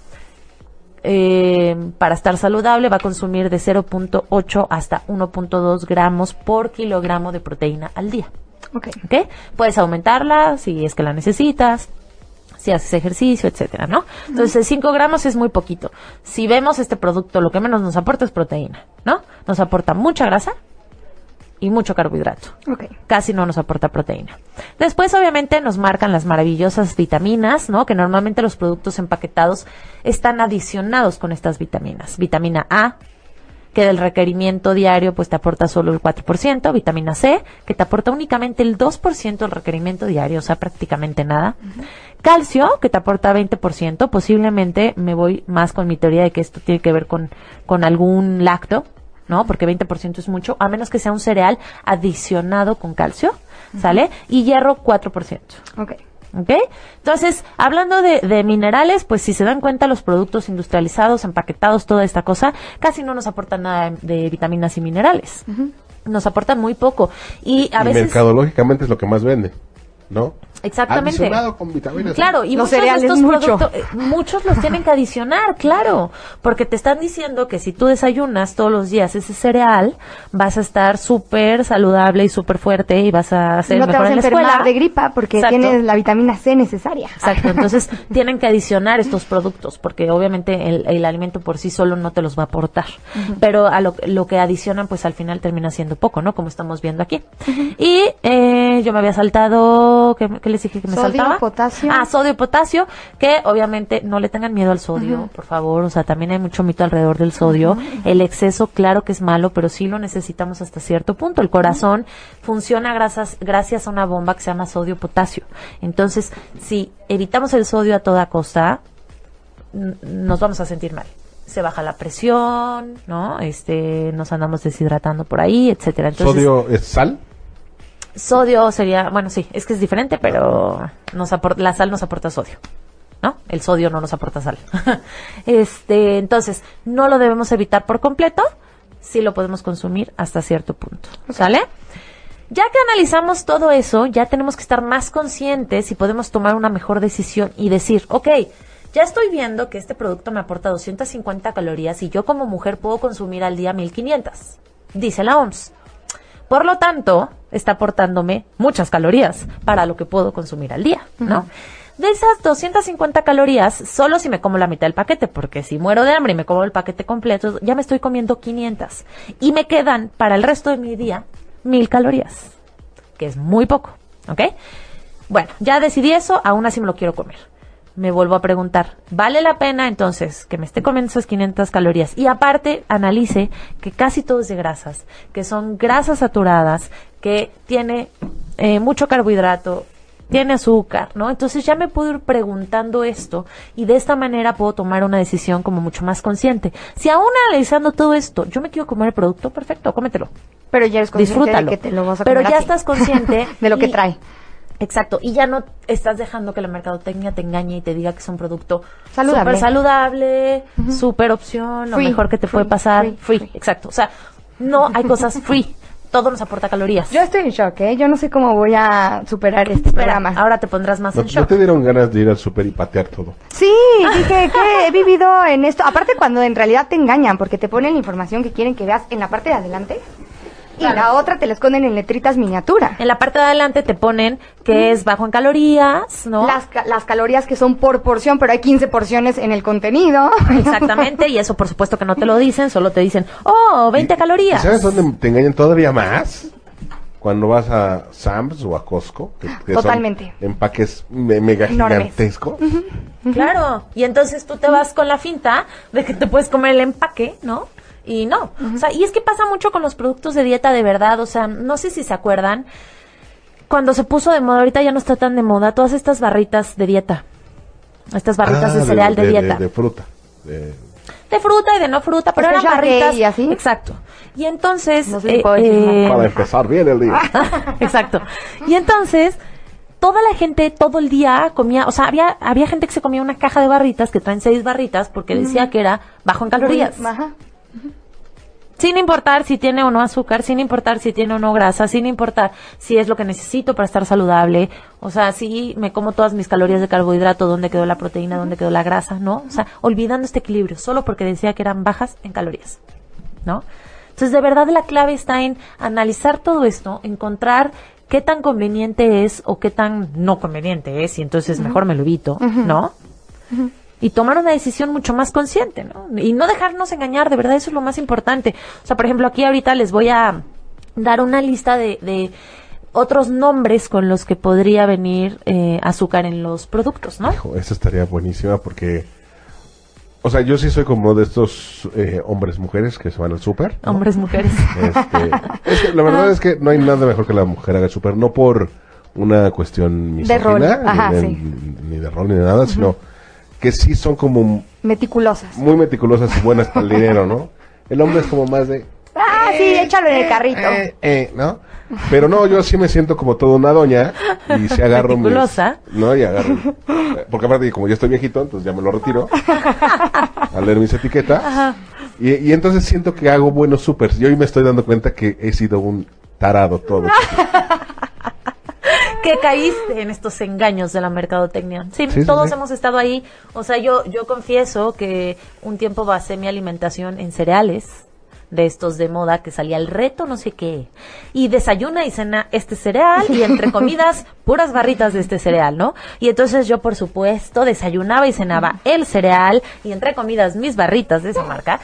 eh, para estar saludable va a consumir de 0.8 hasta 1.2 gramos por kilogramo de proteína al día. Ok. ¿Ok? Puedes aumentarla si es que la necesitas, si haces ejercicio, etcétera, ¿no? Entonces, 5 gramos es muy poquito. Si vemos este producto, lo que menos nos aporta es proteína, ¿no? Nos aporta mucha grasa y mucho carbohidrato Ok. casi no nos aporta proteína. Después, obviamente, nos marcan las maravillosas vitaminas, ¿no? Que normalmente los productos empaquetados están adicionados con estas vitaminas. Vitamina A, que del requerimiento diario pues te aporta solo el 4%, vitamina C, que te aporta únicamente el 2% del requerimiento diario, o sea, prácticamente nada. Calcio, que te aporta 20%, posiblemente me voy más con mi teoría de que esto tiene que ver con, con algún lacto, ¿no? Porque 20% es mucho, a menos que sea un cereal adicionado con calcio, ¿sale? Y hierro 4%. Ok. ¿Ok? Entonces, hablando de, de minerales, pues si se dan cuenta, los productos industrializados, empaquetados, toda esta cosa, casi no nos aportan nada de vitaminas y minerales. Nos aportan muy poco. Y a y veces. mercadológicamente es lo que más vende, ¿no? Exactamente. Adicionado con vitaminas. Claro, y Los muchos de cereales, estos mucho. productos, eh, muchos los tienen que adicionar, claro, porque te están diciendo que si tú desayunas todos los días ese cereal, vas a estar súper saludable y súper fuerte y vas a ser no te mejor vas a en la enfermar escuela. de gripa porque Exacto. tienes la vitamina C necesaria. Exacto, entonces tienen que adicionar estos productos porque obviamente el, el alimento por sí solo no te los va a aportar, pero a lo, lo que adicionan pues al final termina siendo poco, ¿no? Como estamos viendo aquí. Y eh, yo me había saltado, ¿qué, qué les dije que me Sodio, saltaba? potasio. Ah, sodio y potasio, que obviamente no le tengan miedo al sodio, por favor, o sea, también hay mucho mito alrededor del sodio. El exceso, claro que es malo, pero sí lo necesitamos hasta cierto punto. El corazón funciona gracias, gracias a una bomba que se llama sodio-potasio. Entonces, si evitamos el sodio a toda costa, nos vamos a sentir mal. Se baja la presión, ¿no? Este, nos andamos deshidratando por ahí, etcétera. Entonces, ¿Sodio es sal? Sodio sería, bueno, sí, es que es diferente, pero nos la sal nos aporta sodio, ¿no? El sodio no nos aporta sal. este, entonces, no lo debemos evitar por completo, sí lo podemos consumir hasta cierto punto, ¿sale? Ya que analizamos todo eso, ya tenemos que estar más conscientes y podemos tomar una mejor decisión y decir, ok, ya estoy viendo que este producto me aporta 250 calorías y yo como mujer puedo consumir al día 1500, dice la OMS. Por lo tanto, está aportándome muchas calorías para lo que puedo consumir al día, ¿no? De esas 250 calorías, solo si me como la mitad del paquete, porque si muero de hambre y me como el paquete completo, ya me estoy comiendo 500. Y me quedan para el resto de mi día 1000 calorías, que es muy poco, ¿ok? Bueno, ya decidí eso, aún así me lo quiero comer. Me vuelvo a preguntar, ¿vale la pena entonces que me esté comiendo esas 500 calorías? Y aparte, analice que casi todo es de grasas, que son grasas saturadas, que tiene eh, mucho carbohidrato, tiene azúcar, ¿no? Entonces ya me puedo ir preguntando esto y de esta manera puedo tomar una decisión como mucho más consciente. Si aún analizando todo esto, yo me quiero comer el producto, perfecto, cómetelo. Pero ya eres consciente Disfrútalo. de que te lo vas a Pero comer ya así. estás consciente de lo que y- trae. Exacto, y ya no estás dejando que la mercadotecnia te engañe y te diga que es un producto Saludable. súper saludable, súper opción, lo Free, mejor que te free, puede pasar, free, free, free. exacto. O sea, no hay cosas free, todo nos aporta calorías. Yo estoy en shock, ¿eh? Yo no sé cómo voy a superar este Espera, programa. ahora te pondrás más ¿No, en no shock. te dieron ganas de ir al súper y patear todo? Sí, dije que he vivido en esto. Aparte cuando en realidad te engañan, porque te ponen la información que quieren que veas en la parte de adelante y la otra te la esconden en letritas miniatura. En la parte de adelante te ponen que es bajo en calorías, ¿no? Las, ca- las calorías que son por porción, pero hay 15 porciones en el contenido. Exactamente, y eso por supuesto que no te lo dicen, solo te dicen, oh, 20 ¿Y calorías. sabes dónde te engañan todavía más? Cuando vas a Sam's o a Costco. que- que son Totalmente. empaques me- mega Enormes. gigantescos. Claro, y entonces tú te vas con la finta de que te puedes comer el empaque, ¿no? Y no. O sea, y es que pasa mucho con los productos de dieta de verdad. O sea, no sé si se acuerdan. Cuando se puso de moda, ahorita ya no está tan de moda, todas estas barritas de dieta. Estas barritas Ah, de cereal de, dieta. De, fruta. De- De fruta y de no fruta, pero eran Special K barritas. y así. Exacto. Y entonces. No sé si decir eh, Para empezar bien el día. Exacto. Y entonces, toda la gente todo el día comía, o sea, había, había gente que se comía una caja de barritas que traen seis barritas porque decía que era bajo en calorías. Ajá. Sin importar si tiene o no azúcar, sin importar si tiene o no grasa, sin importar si es lo que necesito para estar saludable. O sea, si me como todas mis calorías de carbohidrato, dónde quedó la proteína, dónde quedó la grasa, ¿no? O sea, olvidando este equilibrio, solo porque decía que eran bajas en calorías, ¿no? Entonces, de verdad la clave está en analizar todo esto, encontrar qué tan conveniente es o qué tan no conveniente es, y entonces mejor me lo evito, ¿no? Y tomar una decisión mucho más consciente, ¿no? Y no dejarnos engañar, de verdad, eso es lo más importante. O sea, por ejemplo, aquí ahorita les voy a dar una lista de, de otros nombres con los que podría venir eh, azúcar en los productos, ¿no? Hijo, esa estaría buenísima porque. O sea, yo sí soy como de estos eh, hombres mujeres que se van al súper. ¿no? Hombres, mujeres. Este, es que la verdad es que no hay nada mejor que la mujer haga el súper, no por una cuestión misógina, rol, ajá, ni, sí. ni- ni de rol ni de nada, sino que sí son como Meticulosas. muy meticulosas y buenas para el dinero, ¿no? El hombre es como más de, Ah, sí, échalo en el carrito. eh, eh, ¿no? Pero no, yo sí me siento como toda una doña y si agarro mis- Meticulosa. no, y agarro, porque aparte como ya estoy viejito, entonces ya me lo retiro a leer mis etiquetas. Y, y entonces siento que hago buenos supers. Y hoy me estoy dando cuenta que he sido un tarado todo. Que caíste en estos engaños de la mercadotecnia. Sí, todos sí. hemos estado ahí. O sea, yo, yo confieso que un tiempo basé mi alimentación en cereales de estos de moda que salía el reto no sé qué y desayuna y cena este cereal y entre comidas puras barritas de este cereal, ¿no? Y entonces yo por supuesto desayunaba y cenaba el cereal y entre comidas mis barritas de esa marca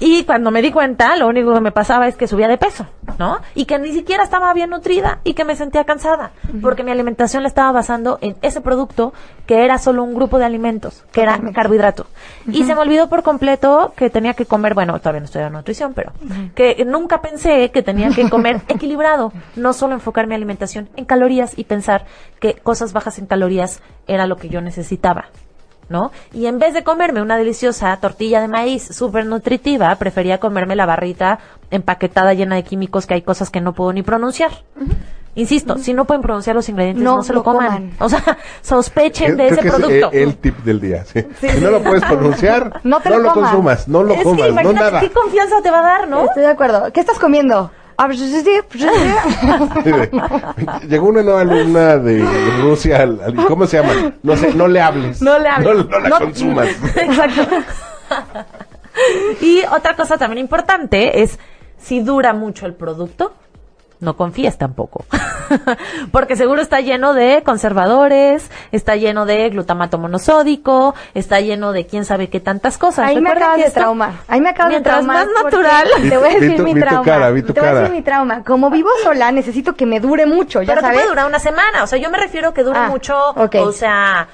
y cuando me di cuenta, lo único que me pasaba es que subía de peso, ¿no? Y que ni siquiera estaba bien nutrida y que me sentía cansada, porque mi alimentación la estaba basando en ese producto que era solo un grupo de alimentos, que era carbohidrato. Y se me olvidó por completo que tenía que comer, bueno, todavía no estoy en nutrición, pero que nunca pensé que tenía que comer equilibrado, no solo enfocar mi alimentación en calorías y pensar que cosas bajas en calorías era lo que yo necesitaba. ¿No? Y en vez de comerme una deliciosa tortilla de maíz súper nutritiva, prefería comerme la barrita empaquetada llena de químicos que hay cosas que no puedo ni pronunciar. Insisto, si no pueden pronunciar los ingredientes, no, No se lo lo coman. coman. O sea, sospechen de Creo ese que es producto. el, tip del día. sí. si no lo puedes pronunciar, No te lo lo consumas, no lo es comas, que no imagínate nada. qué confianza te va a dar, ¿no? Estoy de acuerdo. ¿Qué estás comiendo? Ah, pues, pues, sí. Llegó una nueva alumna de Rusia, al- al- ¿cómo se llama? No sé, no le hables. No le hables. No, no la No- consumas. Exacto. y otra cosa también importante es si dura mucho el producto, no confíes tampoco. Porque seguro está lleno de conservadores, está lleno de glutamato monosódico, está lleno de quién sabe qué tantas cosas. Ahí me acabas de traumar. Ahí me acabas de Mientras traumar. más natural. Te voy a decir mi trauma. te voy a decir mi trauma. Como vivo sola, necesito que me dure mucho, ya Pero te sabes. puede durar una semana, o sea, yo me refiero que dure Ah, mucho, ok. o sea,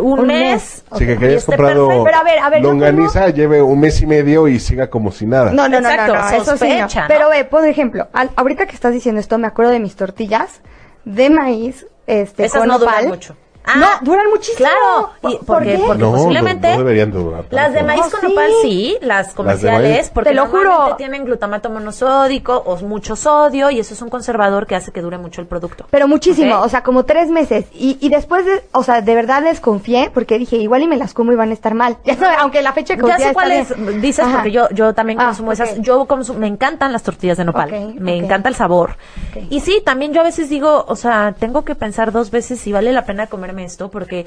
un, Un mes. mes. Así que y que hayas comprado perfecto. Pero a ver, a ver, longaniza, lleve un mes y medio y siga como si nada. No, no, no, Exacto, no, no, eso sí no. sospecha, ¿no? Pero ve, por ejemplo, al- ahorita que estás diciendo esto, me acuerdo de mis tortillas de maíz, este, Esas con no duran nopal. mucho. Ah, no, duran muchísimo. Claro, y ¿Por porque, qué? porque No, posiblemente no deberían durar tanto. las de maíz con nopal sí, las comerciales, maíz. porque Te lo juro. tienen glutamato monosódico o mucho sodio y eso es un conservador que hace que dure mucho el producto. Pero muchísimo, o sea, como tres meses. Y, y después, de, o sea, de verdad desconfié porque dije, igual y me las como y van a estar mal. Ya sabes, aunque la fecha de Ya sé cuáles dices Ajá. porque yo yo también Ah, consumo esas. Yo consumo, me encantan las tortillas de nopal. Me encanta el sabor. Y sí, también yo a veces digo, o sea, tengo que pensar dos veces si vale la pena esto porque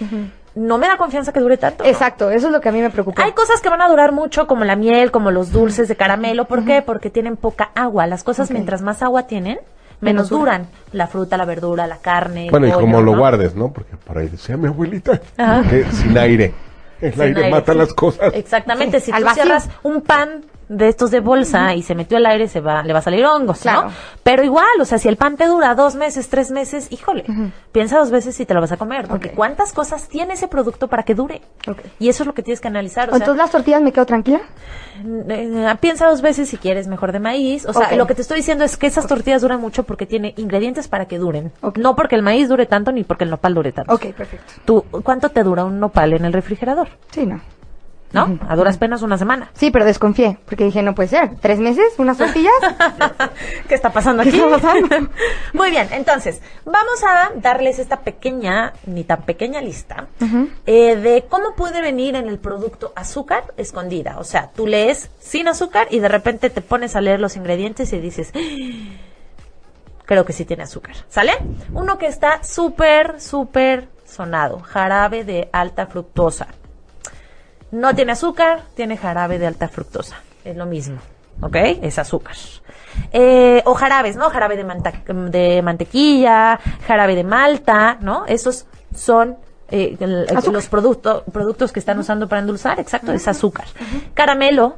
no me da confianza que dure tanto. Exacto, eso es lo que a mí me preocupa. Hay cosas que van a durar mucho, como la miel, como los dulces de caramelo. ¿Por qué? Porque tienen poca agua. Las cosas, mientras más agua tienen, Menos duran. duran. La fruta, la verdura, la carne. el Bueno, y como lo guardes, ¿no? Porque por ahí decía mi abuelita que sin aire. El Sin aire, aire, mata sí. las cosas. Exactamente. Sí, Si al tú vacío. cierras un pan de estos de bolsa y se metió al aire, se va, le va a salir hongos, Claro. ¿no? Pero igual, o sea, si el pan te dura dos meses, tres meses, híjole, piensa dos veces si te lo vas a comer, porque cuántas cosas tiene ese producto para que dure. Ok. Y eso es lo que tienes que analizar. O sea, Entonces las tortillas me quedo tranquila. eh, piensa dos veces si quieres mejor de maíz. O sea, lo que te estoy diciendo es que esas tortillas duran mucho porque tiene ingredientes para que duren. No porque el maíz dure tanto ni porque el nopal dure tanto. Ok, perfecto. ¿Tú, ¿Cuánto te dura un nopal en el refrigerador? Sí, no. ¿No? A duras penas una semana. Sí, pero desconfié, porque dije, no puede ser. ¿Tres meses? ¿Unas tortillas? ¿Qué está pasando ¿Qué aquí? está pasando? Muy bien, entonces, vamos a darles esta pequeña, ni tan pequeña lista, eh, de cómo puede venir en el producto azúcar escondida. O sea, tú lees sin azúcar y de repente te pones a leer los ingredientes y dices, "Ah, creo que sí tiene azúcar. ¿Sale? Uno que está súper, súper sonado, jarabe de alta fructosa. No tiene azúcar, tiene jarabe de alta fructosa. Es lo mismo, ¿ok? Es azúcar. Eh, o jarabes, ¿no? Jarabe de, de mantequilla, jarabe de malta, ¿no? Esos son eh, el- los productos productos que están usando para endulzar, exacto, es azúcar. Caramelo,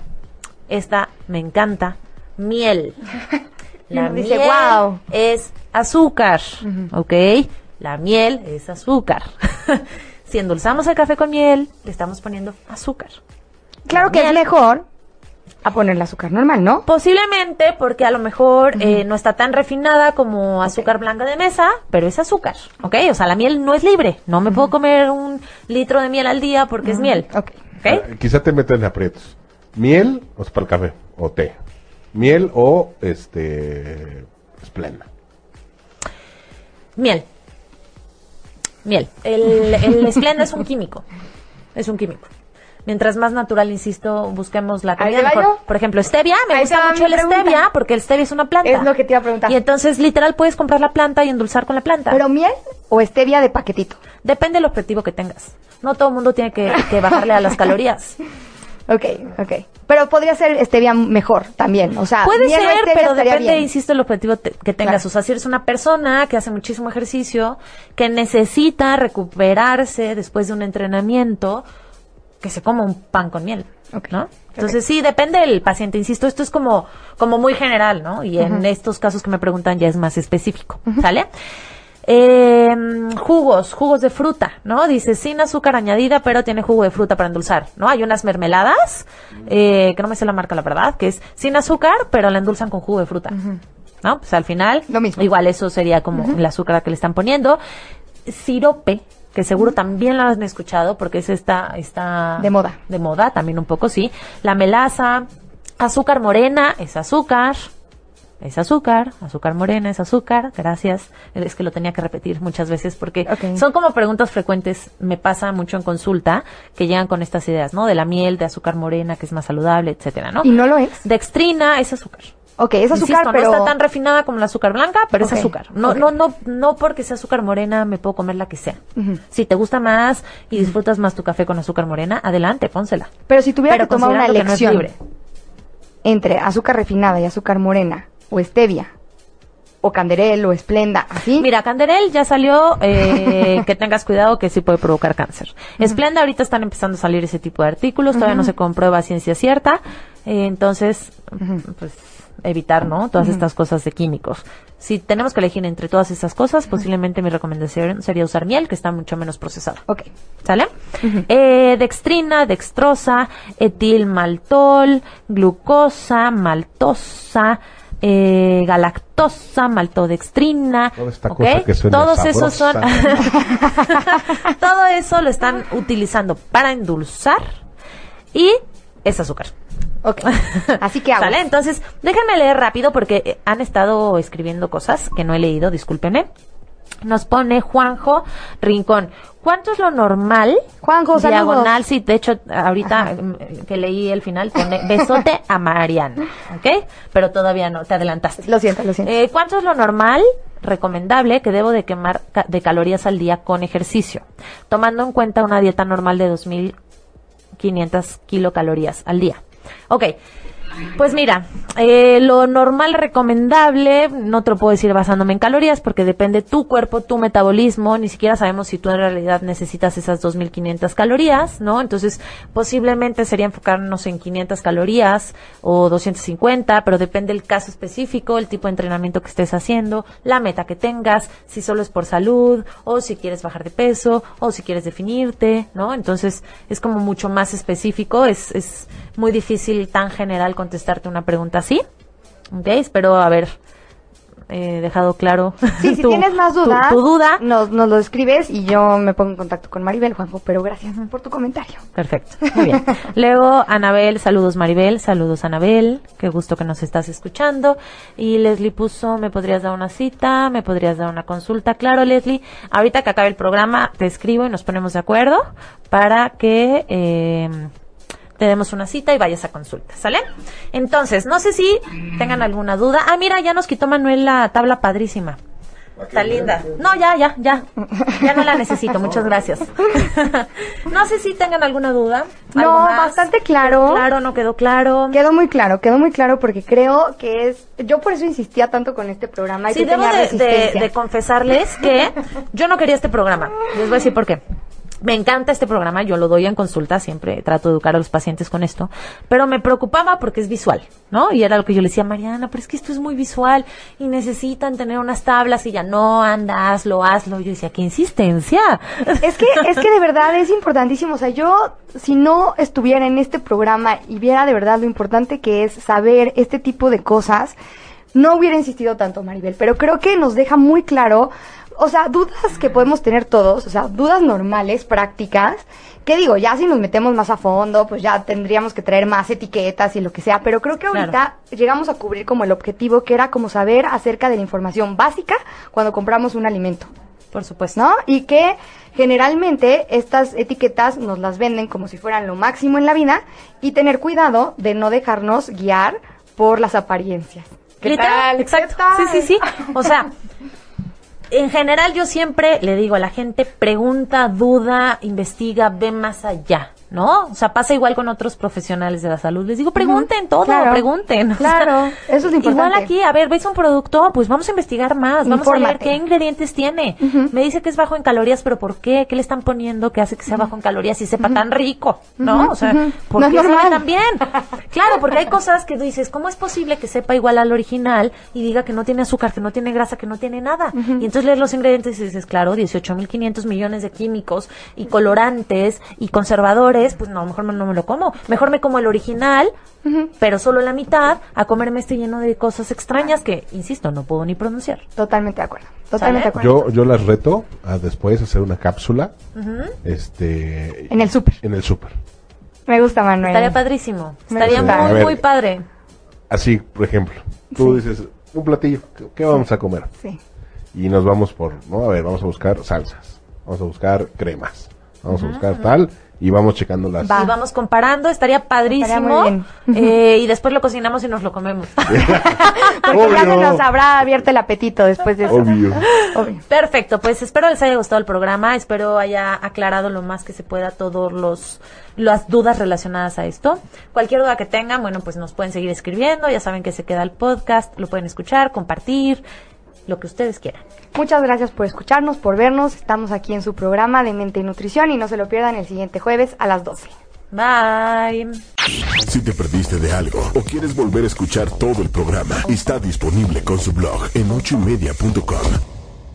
esta me encanta. Miel. La Uno dice, miel "Guau". es azúcar, ¿ok? La miel es azúcar. si endulzamos el café con miel, le estamos poniendo azúcar. Claro que es mejor a ponerle azúcar normal, ¿no? Posiblemente porque a lo mejor eh, no está tan refinada como azúcar blanca de mesa, pero es azúcar, ¿ok? O sea, la miel no es libre. No me puedo comer un litro de miel al día porque es miel, Ok. ¿ok? Eh, Quizá te meten en aprietos. Miel o es para el café o té. Miel o este esplenda. Miel. Miel. El, el Splenda es un químico. Es un químico. Mientras más natural, insisto, busquemos la comida mejor. Por ejemplo, stevia, me Ahí gusta mucho el pregunta. stevia porque el stevia es una planta. Es lo que te iba a preguntar. Y entonces, literal, puedes comprar la planta y endulzar con la planta. ¿Pero miel o stevia de paquetito? Depende del objetivo que tengas. No todo el mundo tiene que, que bajarle a las calorías. Ok, ok. Pero podría ser stevia mejor también. O sea, Puede ser, stevia pero depende, bien. insisto, el objetivo te- que tengas. Claro. O sea, si eres una persona que hace muchísimo ejercicio, que necesita recuperarse después de un entrenamiento, que se coma un pan con miel, Ok, ¿no? Entonces sí, depende del paciente. Insisto, esto es como, como muy general, ¿no? Y en estos casos que me preguntan ya es más específico, ¿sale? Eh, jugos, jugos de fruta, ¿no? Dice sin azúcar añadida, pero tiene jugo de fruta para endulzar, ¿no? Hay unas mermeladas, eh, que no me sé la marca, la verdad, que es sin azúcar, pero la endulzan con jugo de fruta, ¿no? Pues al final, Lo mismo. igual eso sería como el azúcar que le están poniendo. Sirope, que seguro también lo han escuchado, porque es esta, esta... De moda. De moda, también un poco, sí. La melaza, azúcar morena, es azúcar. Es azúcar, azúcar morena es azúcar, gracias. Es que lo tenía que repetir muchas veces porque son como preguntas frecuentes, me pasa mucho en consulta, que llegan con estas ideas, ¿no? De la miel, de azúcar morena, que es más saludable, etcétera, ¿no? Y no lo es. Dextrina es azúcar. Ok, es azúcar, Insisto, pero... no está tan refinada como la azúcar blanca, pero es azúcar. No, no, no, no porque sea azúcar morena me puedo comer la que sea. Si te gusta más y disfrutas más tu café con azúcar morena, adelante, pónsela. Pero si tuviera Pero que tomar una que no entre azúcar refinada y azúcar morena o stevia o Canderel o Esplenda, así. Mira, Canderel ya salió, eh, que tengas cuidado que sí puede provocar cáncer. Esplenda ahorita están empezando a salir ese tipo de artículos, todavía no se comprueba ciencia cierta, eh, entonces, pues evitar, ¿no? Todas estas cosas de químicos. Si tenemos que elegir entre todas estas cosas, posiblemente mi recomendación sería usar miel, que está mucho menos procesada. Ok. ¿Sale? Eh, dextrina, dextrosa, etilmaltol, glucosa, maltosa, eh, galactosa, maltodextrina. Toda esta ¿ok? cosa que suena Todos esos son. Todo eso lo están utilizando para endulzar y es azúcar. Ok. Así que. ¿Sale? Entonces, déjenme leer rápido porque han estado escribiendo cosas que no he leído, discúlpenme. Nos pone Juanjo Rincón. ¿Cuánto es lo normal? Juanjo. Diagonal, sí, de hecho, ahorita mm, que leí el final pone besote a Mariana, ¿ok? Pero todavía no, te adelantaste. Lo siento, lo siento. Eh, ¿Cuánto es lo normal, recomendable, que debo de quemar ca- de calorías al día con ejercicio? Tomando en cuenta una dieta normal de 2.500 kilocalorías al día. Ok, pues mira, eh, lo normal recomendable, no te lo puedo decir basándome en calorías porque depende tu cuerpo, tu metabolismo, ni siquiera sabemos si tú en realidad necesitas esas 2.500 calorías, ¿no? Entonces, posiblemente sería enfocarnos en 500 calorías o 250, pero depende el caso específico, el tipo de entrenamiento que estés haciendo, la meta que tengas, si solo es por salud o si quieres bajar de peso o si quieres definirte, ¿no? Entonces, es como mucho más específico, es, es muy difícil tan general contestarte una pregunta así. Ok, espero haber eh, dejado claro. Sí, si tu- tienes más tu- dudas, Tu, duda. Nos, nos lo escribes y yo me pongo en contacto con Maribel, Juanjo, pero gracias por tu comentario. Perfecto, muy bien. Luego, Anabel, saludos Maribel, saludos Anabel, qué gusto que nos estás escuchando. Y Leslie puso, ¿me podrías dar una cita? ¿Me podrías dar una consulta? Claro, Leslie, ahorita que acabe el programa te escribo y nos ponemos de acuerdo para que eh, te demos una cita y vayas a consulta, ¿sale? Entonces, no sé si tengan alguna duda. Ah, mira, ya nos quitó Manuel la tabla padrísima. Está linda. No, ya, ya, ya. Ya no la necesito, muchas gracias. no sé si tengan alguna duda. ¿Algo No, más? bastante claro. ¿Quedó claro, no quedó claro. Quedó muy claro, quedó muy claro porque creo que es, yo por eso insistía tanto con este programa y Sí, debo de, de- de confesarles que yo no quería este programa. Les voy a decir por qué. Me encanta este programa, yo lo doy en consulta, siempre trato de educar a los pacientes con esto, pero me preocupaba porque es visual, ¿no? Y era lo que yo le decía a Mariana, pero es que esto es muy visual y necesitan tener unas tablas y ya no, anda, hazlo, hazlo. Yo decía, qué insistencia. Es que, es que de verdad es importantísimo. O sea, yo, si no estuviera en este programa y viera de verdad lo importante que es saber este tipo de cosas, no hubiera insistido tanto, Maribel. Pero creo que nos deja muy claro, o sea, dudas que podemos tener todos, o sea, dudas normales, prácticas. Que digo, ya si nos metemos más a fondo, pues ya tendríamos que traer más etiquetas y lo que sea. Pero creo que Claro. ahorita llegamos a cubrir como el objetivo que era como saber acerca de la información básica cuando compramos un alimento. Por supuesto. ¿no? Y que generalmente estas etiquetas nos las venden como si fueran lo máximo en la vida y tener cuidado de no dejarnos guiar por las apariencias. ¿Qué Literal, tal? Exacto. ¿Qué tal? Sí, sí, sí. O sea, en general yo siempre le digo a la gente, pregunta, duda, investiga, ve más allá. ¿No? O sea, pasa igual con otros profesionales de la salud. Les digo, pregunten todo, Claro. pregunten. Claro, sea, eso es lo Igual importante. aquí, a ver, ¿ves un producto? Pues vamos a investigar más, vamos a ver qué ingredientes tiene. Me dice que es bajo en calorías, pero ¿por qué? ¿Qué le están poniendo que hace que sea bajo en calorías y sepa tan rico? ¿No? O sea. ¿por No qué sabe tan bien? Claro, porque hay cosas que dices, ¿cómo es posible que sepa igual al original y diga que no tiene azúcar, que no tiene grasa, que no tiene nada? Y entonces lees los ingredientes y dices, claro, 18.500 millones de químicos y colorantes y conservadores, pues no, mejor no me lo como. Mejor me como el original, pero solo la mitad, a comerme este lleno de cosas extrañas que, insisto, no puedo ni pronunciar. Totalmente de acuerdo. Totalmente de ¿Sale? acuerdo. Yo, yo las reto a después hacer una cápsula este En el súper. en el súper. Me gusta, Manuel. Estaría padrísimo. Me Estaría gusta. muy, ver. muy padre. Así, por ejemplo, tú dices, un platillo, ¿qué- ¿qué vamos a comer? Sí. Y nos vamos por, ¿no? A ver, vamos a buscar salsas, vamos a buscar cremas, vamos a buscar tal, y vamos checando las... Va. Y vamos comparando, estaría padrísimo. Estaría. Eh, y después lo cocinamos y nos lo comemos. Porque ya Obvio. se nos habrá abierto el apetito después de eso. Obvio. Obvio. Perfecto, pues espero les haya gustado el programa, espero haya aclarado lo más que se pueda todos los las dudas relacionadas a esto. Cualquier duda que tengan, bueno, pues nos pueden seguir escribiendo, ya saben que se queda el podcast, lo pueden escuchar, compartir, lo que ustedes quieran. Muchas gracias por escucharnos, por vernos. Estamos aquí en su programa de Mente y Nutrición y no se lo pierdan el siguiente jueves a las 12. Bye. Si te perdiste de algo o quieres volver a escuchar todo el programa, está disponible con su blog en ochoymedia.com.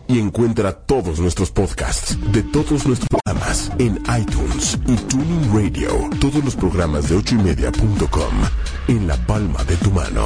Y encuentra todos nuestros podcasts de todos nuestros programas en iTunes y Tuning Radio. Todos los programas de ochoymedia.com en la palma de tu mano.